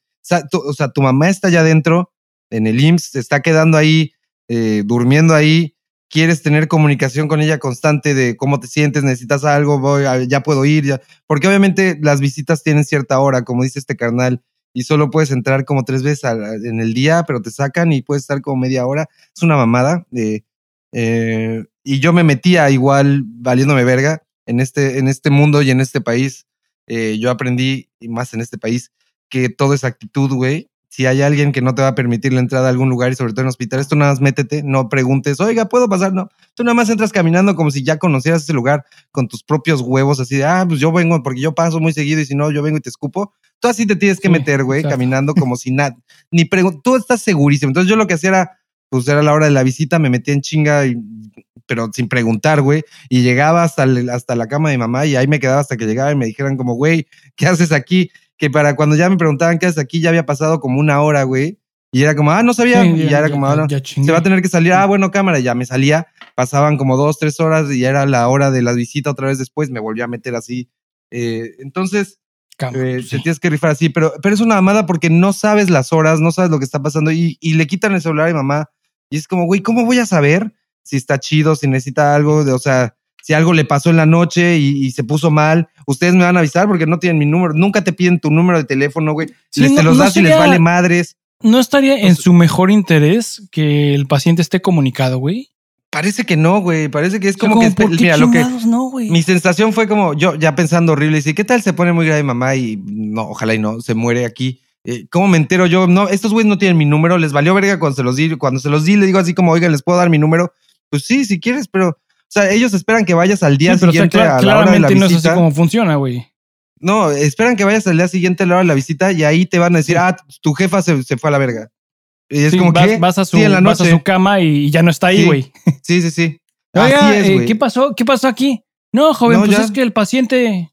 Speaker 2: o sea, tu, mamá está allá adentro, en el IMSS, está quedando ahí, eh, durmiendo ahí, quieres tener comunicación con ella constante de cómo te sientes, necesitas algo, voy, ya puedo ir, ya. porque obviamente las visitas tienen cierta hora, como dice este carnal, y solo puedes entrar como tres veces en el día, pero te sacan y puedes estar como media hora. Es una mamada. Eh, eh, y yo me metía igual valiéndome verga en este, en este mundo y en este país. Eh, yo aprendí, y más en este país, que todo es actitud, güey. Si hay alguien que no te va a permitir la entrada a algún lugar y sobre todo en hospital, esto nada más métete, no preguntes, oiga, ¿puedo pasar? No, tú nada más entras caminando como si ya conocieras ese lugar con tus propios huevos, así de, ah, pues yo vengo porque yo paso muy seguido y si no, yo vengo y te escupo. Tú así te tienes que meter, güey, caminando como si nada, ni preguntas, tú estás segurísimo. Entonces yo lo que hacía era, pues era la hora de la visita, me metía en chinga y pero sin preguntar, güey. Y llegaba hasta, hasta la cama de mi mamá y ahí me quedaba hasta que llegaba y me dijeran como, güey, ¿qué haces aquí? Que para cuando ya me preguntaban qué haces aquí, ya había pasado como una hora, güey. Y era como, ah, no sabía. y ya, era como, ah, se va a tener que salir. Ah, bueno, cámara. Ya me salía. Pasaban como dos, tres horas y ya era la hora de la visita otra vez después. Me volví a meter así. Eh, entonces, eh, te tienes que rifar así. Pero, pero es una mamada porque no sabes las horas, no sabes lo que está pasando y, y le quitan el celular a mi mamá. Y es como, güey, ¿cómo voy a saber si está chido, si necesita algo, de, o sea, si algo le pasó en la noche y, se puso mal, ustedes me van a avisar porque no tienen mi número, nunca te piden tu número de teléfono, güey. les te los das y les vale madres.
Speaker 1: ¿No estaría en su mejor interés que el paciente esté comunicado, güey?
Speaker 2: Parece que no, güey. Parece que es como, que.
Speaker 1: mira, lo que. No,
Speaker 2: mi sensación fue como yo ya pensando horrible. Y ¿qué tal se pone muy grave mamá? Y no, ojalá y no, se muere aquí. Eh, ¿Cómo me entero yo? No, estos güeyes no tienen mi número. Les valió verga cuando se los di. Cuando se los di, le digo así como, oigan, les puedo dar mi número pues sí, si quieres, pero, o sea, ellos esperan que vayas al día siguiente a la hora de la visita. no es así
Speaker 1: como funciona, güey.
Speaker 2: No, esperan que vayas al día siguiente a la hora de la visita y ahí te van a decir, ah, tu jefa se, fue a la verga.
Speaker 1: Y es como que vas a su, vas a su cama y ya no está ahí, güey.
Speaker 2: Sí, sí, sí.
Speaker 1: Oiga, eh, ¿qué pasó? ¿Qué pasó aquí? No, joven, pues es que el paciente.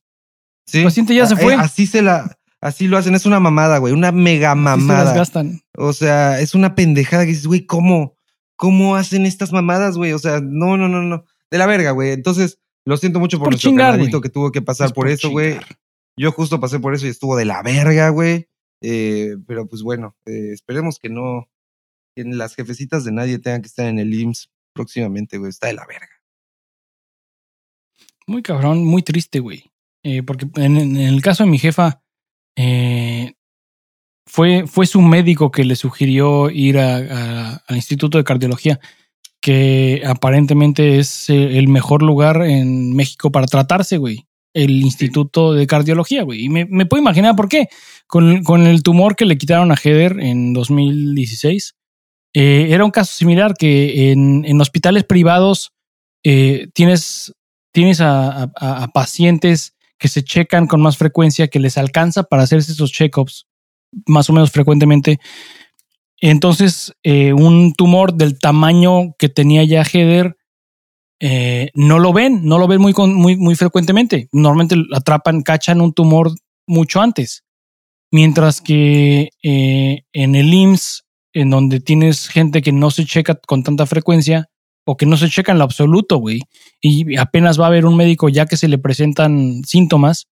Speaker 1: El paciente ya se fue.
Speaker 2: así se la. Así lo hacen, es una mamada, güey, una mega mamada. se gastan. O sea, es una pendejada que dices, güey, ¿cómo? ¿Cómo hacen estas mamadas, güey? O sea, no, no, no, no. De la verga, güey. Entonces, lo siento mucho por, nuestro chingar, que tuvo que pasar por, eso, güey. Yo justo pasé por eso y estuvo de la verga, güey. Eh, pero pues bueno, eh, esperemos que no, que las jefecitas de nadie tengan que estar en el IMSS próximamente, güey. Está de la verga.
Speaker 1: Muy cabrón, muy triste, güey. Eh, porque en, el caso de mi jefa, fue, fue su médico que le sugirió ir al Instituto de Cardiología, que aparentemente es el mejor lugar en México para tratarse, güey el Instituto de Cardiología, güey. Y me, puedo imaginar por qué. Con, el tumor que le quitaron a Heather en 2016, eh, era un caso similar que en, hospitales privados eh, tienes, tienes a, pacientes que se checan con más frecuencia, que les alcanza para hacerse esos check-ups más o menos frecuentemente. Entonces, eh, un tumor del tamaño que tenía ya Heather eh, no lo ven, no lo ven muy, muy, muy frecuentemente. Normalmente atrapan, cachan un tumor mucho antes. Mientras que eh, en el IMSS, en donde tienes gente que no se checa con tanta frecuencia o que no se checa en lo absoluto, güey, y apenas va a haber un médico ya que se le presentan síntomas,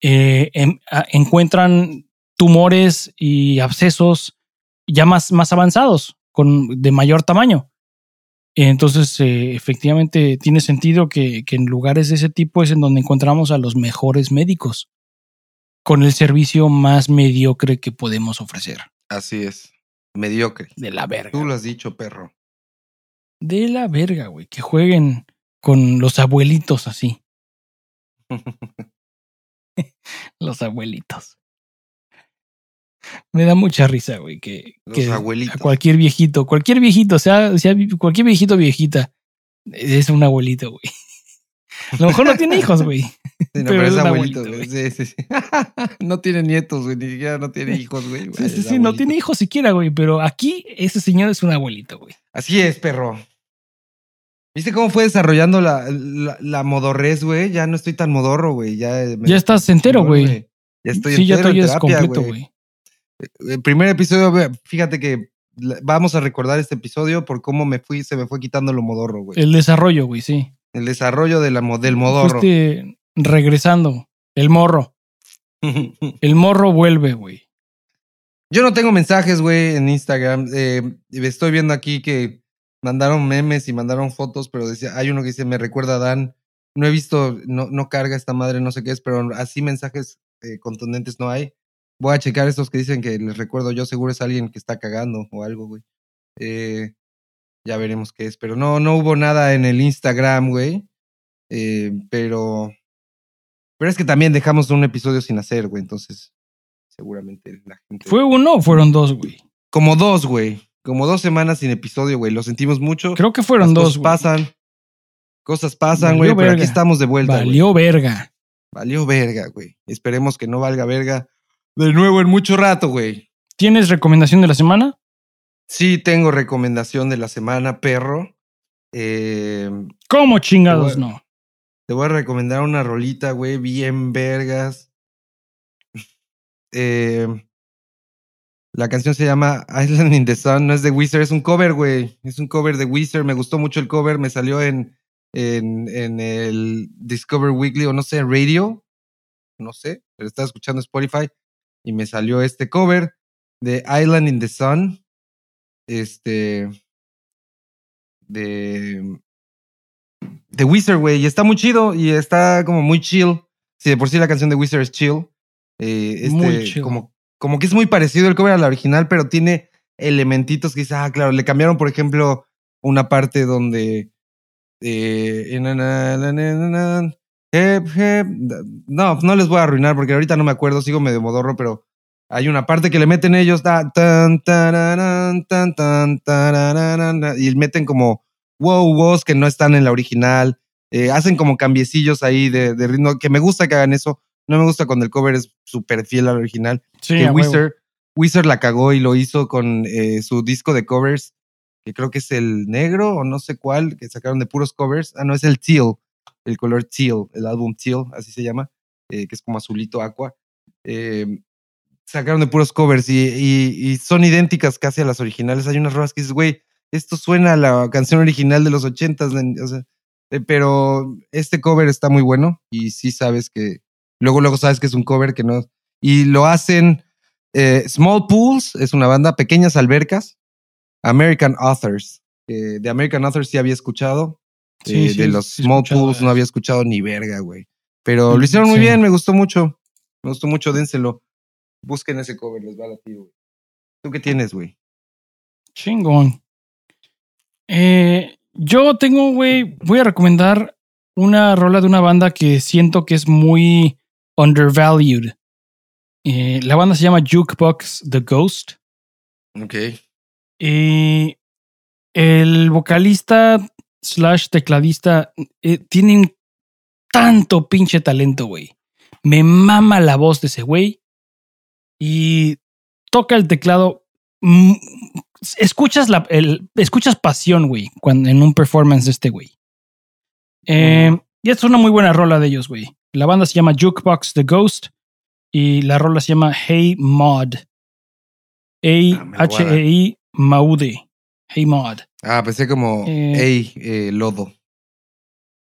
Speaker 1: eh, em, encuentran tumores y abscesos ya más, más avanzados, con, de mayor tamaño. Entonces, eh, efectivamente, tiene sentido que, en lugares de ese tipo es en donde encontramos a los mejores médicos, con el servicio más mediocre que podemos ofrecer.
Speaker 2: Así es, mediocre.
Speaker 1: De la verga.
Speaker 2: Tú lo has dicho, perro.
Speaker 1: De la verga, güey, que jueguen con los abuelitos así. los abuelitos. Me da mucha risa, güey, que, a cualquier viejito, cualquier viejito, sea, sea cualquier viejito viejita, es un abuelito, güey. A lo mejor no tiene hijos, güey.
Speaker 2: pero, es, abuelito, güey. Sí, sí, sí. no tiene nietos, güey. Ni siquiera no tiene hijos, güey.
Speaker 1: Sí, sí, sí, no tiene hijos siquiera, güey. Pero aquí ese señor es un abuelito, güey.
Speaker 2: Así es, perro. ¿Viste cómo fue desarrollando la, la, modorrez, güey? Ya no estoy tan modorro, güey. Ya,
Speaker 1: ya estás entero, güey.
Speaker 2: Ya estoy sí, entero ya estoy completo, güey. El primer episodio, fíjate que vamos a recordar este episodio por cómo me fui, se me fue quitando lo modorro, güey.
Speaker 1: El desarrollo, güey, sí.
Speaker 2: El desarrollo de la, del modorro.
Speaker 1: Fuiste regresando. El morro. el morro vuelve, güey.
Speaker 2: Yo no tengo mensajes, güey, en Instagram. Eh, estoy viendo aquí que mandaron memes y mandaron fotos, pero decía, hay uno que dice, me recuerda a Dan. No he visto, no, no carga esta madre, no sé qué es, pero así mensajes eh, contundentes no hay. Voy a checar estos que dicen que les recuerdo yo, seguro es alguien que está cagando o algo, güey. Eh, ya veremos qué es. Pero no, no hubo nada en el Instagram, güey. Eh, pero. Pero es que también dejamos un episodio sin hacer, güey. Entonces, seguramente la gente.
Speaker 1: ¿Fue uno o fueron dos, güey?
Speaker 2: Como dos, güey. Como dos semanas sin episodio, güey. Lo sentimos mucho.
Speaker 1: Creo que fueron dos. Cosas
Speaker 2: pasan. Cosas pasan, güey. Pero aquí estamos de vuelta.
Speaker 1: Valió verga.
Speaker 2: Valió verga, güey. Esperemos que no valga verga de nuevo en mucho rato, güey.
Speaker 1: ¿Tienes recomendación de la semana?
Speaker 2: Sí, tengo recomendación de la semana, perro. Eh,
Speaker 1: ¿Cómo chingados no?
Speaker 2: Te voy a recomendar una rolita, güey, bien vergas. Eh, la canción se llama Island in the Sun, no es de Wizard, es un cover, güey. Es un cover de Wizard, me gustó mucho el cover, me salió en, en, en el Discover Weekly o no sé, radio, no sé, pero estaba escuchando Spotify y me salió este cover de Island in the Sun. Este. De. De Wizard, güey. Y está muy chido y está como muy chill. Si de por sí la canción de Wizard es chill. Eh, este, muy chill. Como, como que es muy parecido el cover a la original, pero tiene elementitos que dice, ah, claro, le cambiaron, por ejemplo, una parte donde. Eh, no, no les voy a arruinar porque ahorita no me acuerdo, sigo medio modorro, pero hay una parte que le meten ellos tan, tan, y meten como wow, wow que no están en la original. Eh, hacen como cambiecillos ahí de, ritmo, que me gusta que hagan eso. No me gusta cuando el cover es súper fiel al original. Sí, que Wizard, la cagó y lo hizo con eh, su disco de covers, que creo que es el negro o no sé cuál, que sacaron de puros covers. Ah, no, es el teal el color teal, el álbum teal, así se llama, eh, que es como azulito aqua. Eh, sacaron de puros covers y, son idénticas casi a las originales. Hay unas rolas que dices, güey, esto suena a la canción original de los ochentas, eh, pero este cover está muy bueno y sí sabes que, luego, luego sabes que es un cover que no, y lo hacen Eh, Small Pools es una banda, Pequeñas Albercas. American Authors. de American Authors sí había escuchado. Eh, de los Small Pools no había escuchado ni verga, güey. Pero lo hicieron muy bien, me gustó mucho. Me gustó mucho, dénselo. Busquen ese cover, les va a latir, güey. ¿Tú qué tienes, güey?
Speaker 1: Chingón. Eh, yo tengo, güey, voy a recomendar una rola de una banda que siento que es muy undervalued. Eh, la banda se llama Jukebox The Ghost.
Speaker 2: Ok.
Speaker 1: Y el vocalista slash tecladista eh, tienen tanto pinche talento, güey. Me mama la voz de ese güey. Y toca el teclado. Mm, escuchas, la, el, escuchas pasión, güey, en un performance de este güey. Eh, y es una muy buena rola de ellos, güey. La banda se llama Jukebox The Ghost y la rola se llama Hey Mod. A-H-E-I ah, Maude. Hey Mod.
Speaker 2: Ah, pensé como eh, Hey eh, Lodo.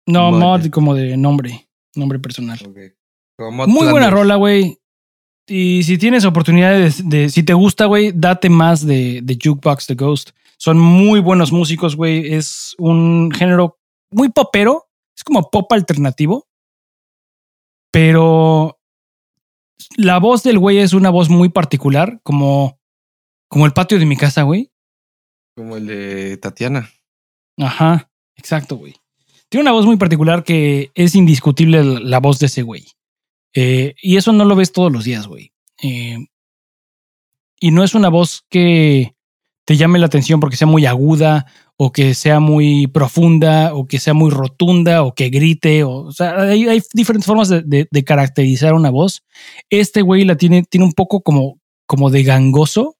Speaker 1: No, Mod. como de nombre, nombre personal. Muy buena rola, güey. Y si tienes oportunidad de, si te gusta, güey, date más de, de Jukebox The Ghost. Son muy buenos músicos, güey. Es un género muy popero. Es como pop alternativo. Pero la voz del güey es una voz muy particular, como, como el patio de mi casa, güey.
Speaker 2: Como el de Tatiana.
Speaker 1: Ajá, exacto, güey. Tiene una voz muy particular que es indiscutible la voz de ese güey. Eh, y eso no lo ves todos los días, güey. Eh, y no es una voz que te llame la atención porque sea muy aguda o que sea muy profunda o que sea muy rotunda o que grite. O, sea, hay, diferentes formas de, caracterizar una voz. Este güey la tiene, tiene un poco como, como de gangoso,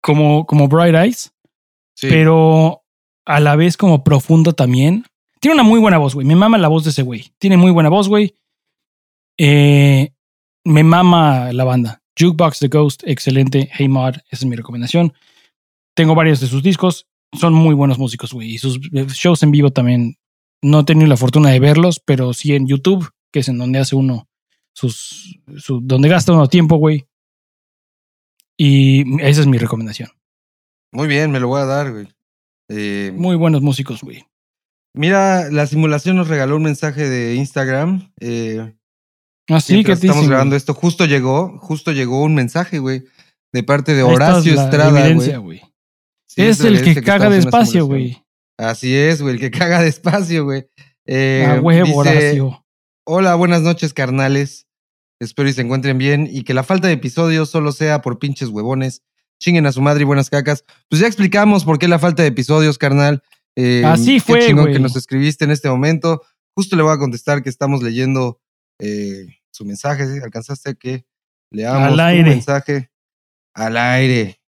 Speaker 1: como, como Bright Eyes, pero a la vez como profundo también. Tiene una muy buena voz, güey. Me mama la voz de ese güey. Tiene muy buena voz, güey. Eh, me mama la banda. Jukebox The Ghost, excelente. Hey Mod, esa es mi recomendación. Tengo varios de sus discos. Son muy buenos músicos, güey. Y sus eh, shows en vivo también. No he tenido la fortuna de verlos, pero sí en YouTube, que es en donde hace uno sus. donde gasta uno tiempo, güey. Y esa es mi recomendación.
Speaker 2: Muy bien, me lo voy a dar, güey. Eh,
Speaker 1: muy buenos músicos, güey.
Speaker 2: Mira, la simulación nos regaló un mensaje de Instagram. Eh,
Speaker 1: Así ah, que
Speaker 2: estamos grabando esto. Justo llegó, justo llegó un mensaje, güey, de parte de Horacio Estrada, güey.
Speaker 1: es el que caga despacio, güey.
Speaker 2: Así es, güey, el que caga despacio, güey. Eh,
Speaker 1: ah, huevo, Horacio.
Speaker 2: Hola, buenas noches, carnales. Espero y se encuentren bien y que la falta de episodios solo sea por pinches huevones. Chinguen a su madre y buenas cacas. Pues ya explicamos por qué la falta de episodios, carnal.
Speaker 1: Eh, Así fue, qué chingón
Speaker 2: que nos escribiste en este momento. Justo le voy a contestar que estamos leyendo eh, su mensaje. ¿Alcanzaste a que leamos al aire. mensaje al aire?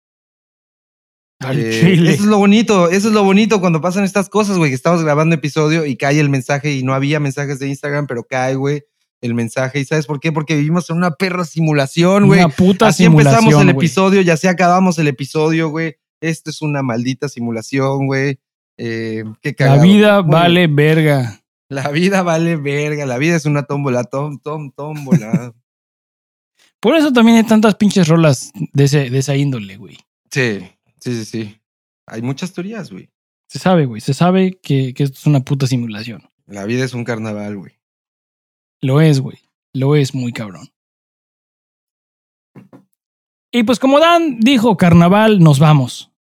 Speaker 2: Eh, eso es lo bonito, eso es lo bonito cuando pasan estas cosas, güey, que estamos grabando episodio y cae el mensaje y no había mensajes de Instagram, pero cae, güey, el mensaje. ¿Y sabes por qué? Porque vivimos en una perra simulación, güey.
Speaker 1: Una puta
Speaker 2: Así empezamos el episodio y así acabamos el episodio, güey. Esto es una maldita simulación, güey. Eh, qué
Speaker 1: La vida vale verga.
Speaker 2: La vida vale verga, la vida es una tómbola, tom, tom, tómbola.
Speaker 1: Por eso también hay tantas pinches rolas de, ese, de esa índole, güey.
Speaker 2: Sí, sí, sí, sí. Hay muchas teorías, güey.
Speaker 1: Se sabe, güey. Se sabe que, que esto es una puta simulación.
Speaker 2: La vida es un carnaval, güey.
Speaker 1: Lo es, güey. Lo es muy cabrón. Y pues como Dan dijo carnaval, nos vamos.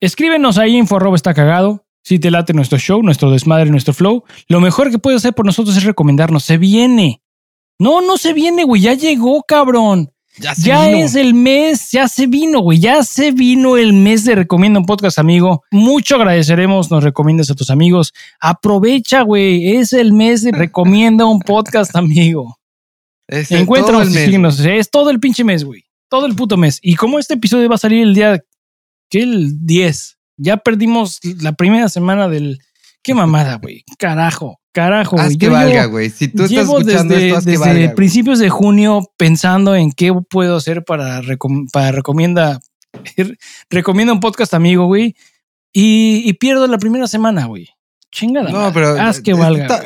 Speaker 1: Escríbenos ahí info arroba está cagado. Si te late nuestro show, nuestro desmadre, nuestro flow, lo mejor que puedes hacer por nosotros es recomendarnos. Se viene. No, no se viene, güey. Ya llegó, cabrón. Ya, es el mes, ya se vino, güey. Ya se vino el mes de Recomienda un Podcast, amigo. Mucho agradeceremos, nos recomiendas a tus amigos. Aprovecha, güey. Es el mes de Recomienda un Podcast, amigo. Encuéntranos y síguenos. Es todo el pinche mes, güey. Todo el puto mes. Y como este episodio va a salir el día, ¿qué? El 10. Ya perdimos la primera semana del. Qué mamada, güey. Carajo, carajo.
Speaker 2: Haz que valga, güey. Si tú estás escuchando
Speaker 1: desde,
Speaker 2: esto, haz
Speaker 1: desde
Speaker 2: que valga,
Speaker 1: principios de junio pensando en qué puedo hacer para, para recomienda. recomienda un podcast amigo, güey. Y, pierdo la primera semana, güey. Chingada. No, pero. Haz que valga.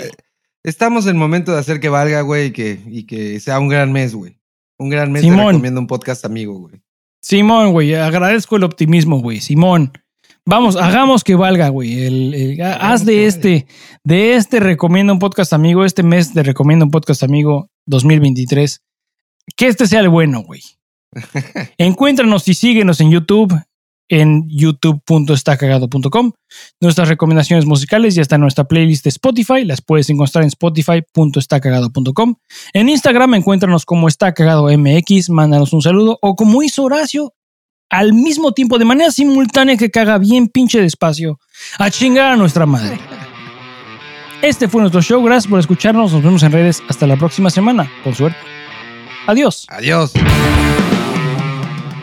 Speaker 2: estamos en el momento de hacer que valga, güey, y que, y que sea un gran mes, güey. Un gran mes Simón. te recomiendo un podcast amigo, güey.
Speaker 1: Simón, güey, agradezco el optimismo, güey. Simón. Vamos, hagamos que valga, güey. haz de este, de este recomiendo un podcast amigo, este mes de recomiendo un podcast amigo 2023, que este sea el bueno, güey. Encuéntranos y síguenos en YouTube, en youtube.estacagado.com. Nuestras recomendaciones musicales ya están en nuestra playlist de Spotify. Las puedes encontrar en spotify.estacagado.com. En Instagram encuéntranos como Está Cagado MX. Mándanos un saludo. O como hizo Horacio, al mismo tiempo, de manera simultánea que caga bien pinche despacio, a chingar a nuestra madre. Este fue nuestro show. Gracias por escucharnos. Nos vemos en redes. Hasta la próxima semana. Con suerte. Adiós.
Speaker 2: Adiós.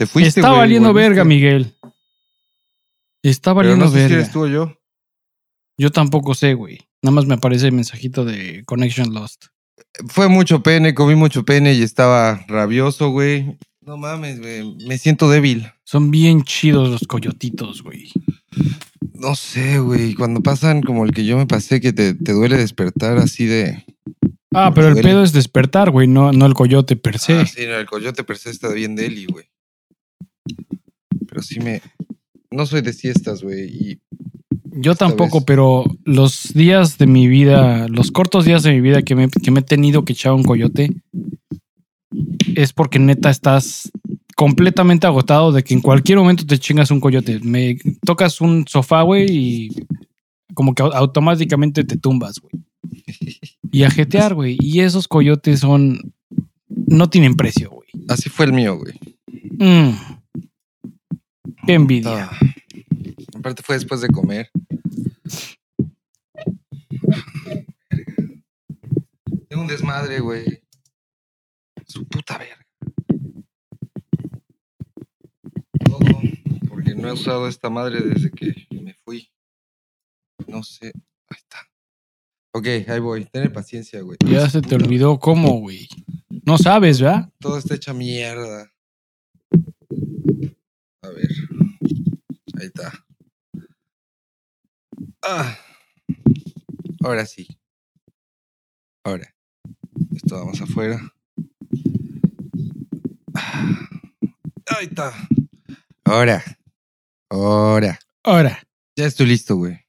Speaker 2: Te fuiste,
Speaker 1: Está valiendo verga, Miguel. Está valiendo no sé verga.
Speaker 2: Si yo.
Speaker 1: Yo tampoco sé, güey. Nada más me aparece el mensajito de Connection Lost.
Speaker 2: Fue mucho pene, comí mucho pene y estaba rabioso, güey. No mames, güey. Me siento débil.
Speaker 1: Son bien chidos los coyotitos, güey.
Speaker 2: No sé, güey. Cuando pasan como el que yo me pasé, que te, duele despertar así de.
Speaker 1: Ah, pero el pedo es despertar, güey, no, no el coyote per se.
Speaker 2: Ah, sí, no, el coyote per se está bien deli, güey pero sí me... No soy de siestas, güey. Y
Speaker 1: yo tampoco, pero los días de mi vida, los cortos días de mi vida que me, que me he tenido que echar un coyote, es porque neta estás completamente agotado de que en cualquier momento te chingas un coyote. Me tocas un sofá, güey, y como que automáticamente te tumbas, güey. Y a jetear, güey. Y esos coyotes son. No tienen precio, güey.
Speaker 2: Así fue el mío, güey.
Speaker 1: Mm. Qué envidia. Ah.
Speaker 2: Aparte fue después de comer. Tengo un desmadre, güey. Su puta verga. Todo. Porque no he usado esta madre desde que me fui. No sé. Ahí está. Ok, ahí voy. Ten paciencia, güey.
Speaker 1: Ya se te olvidó cómo, güey. No sabes, ¿verdad?
Speaker 2: Todo está hecha mierda. A ver. Ahí está. Ah. Ahora sí. Ahora. Esto vamos afuera. Ah. Ahí está. Ahora. Ahora.
Speaker 1: Ahora.
Speaker 2: Ya estoy listo, güey.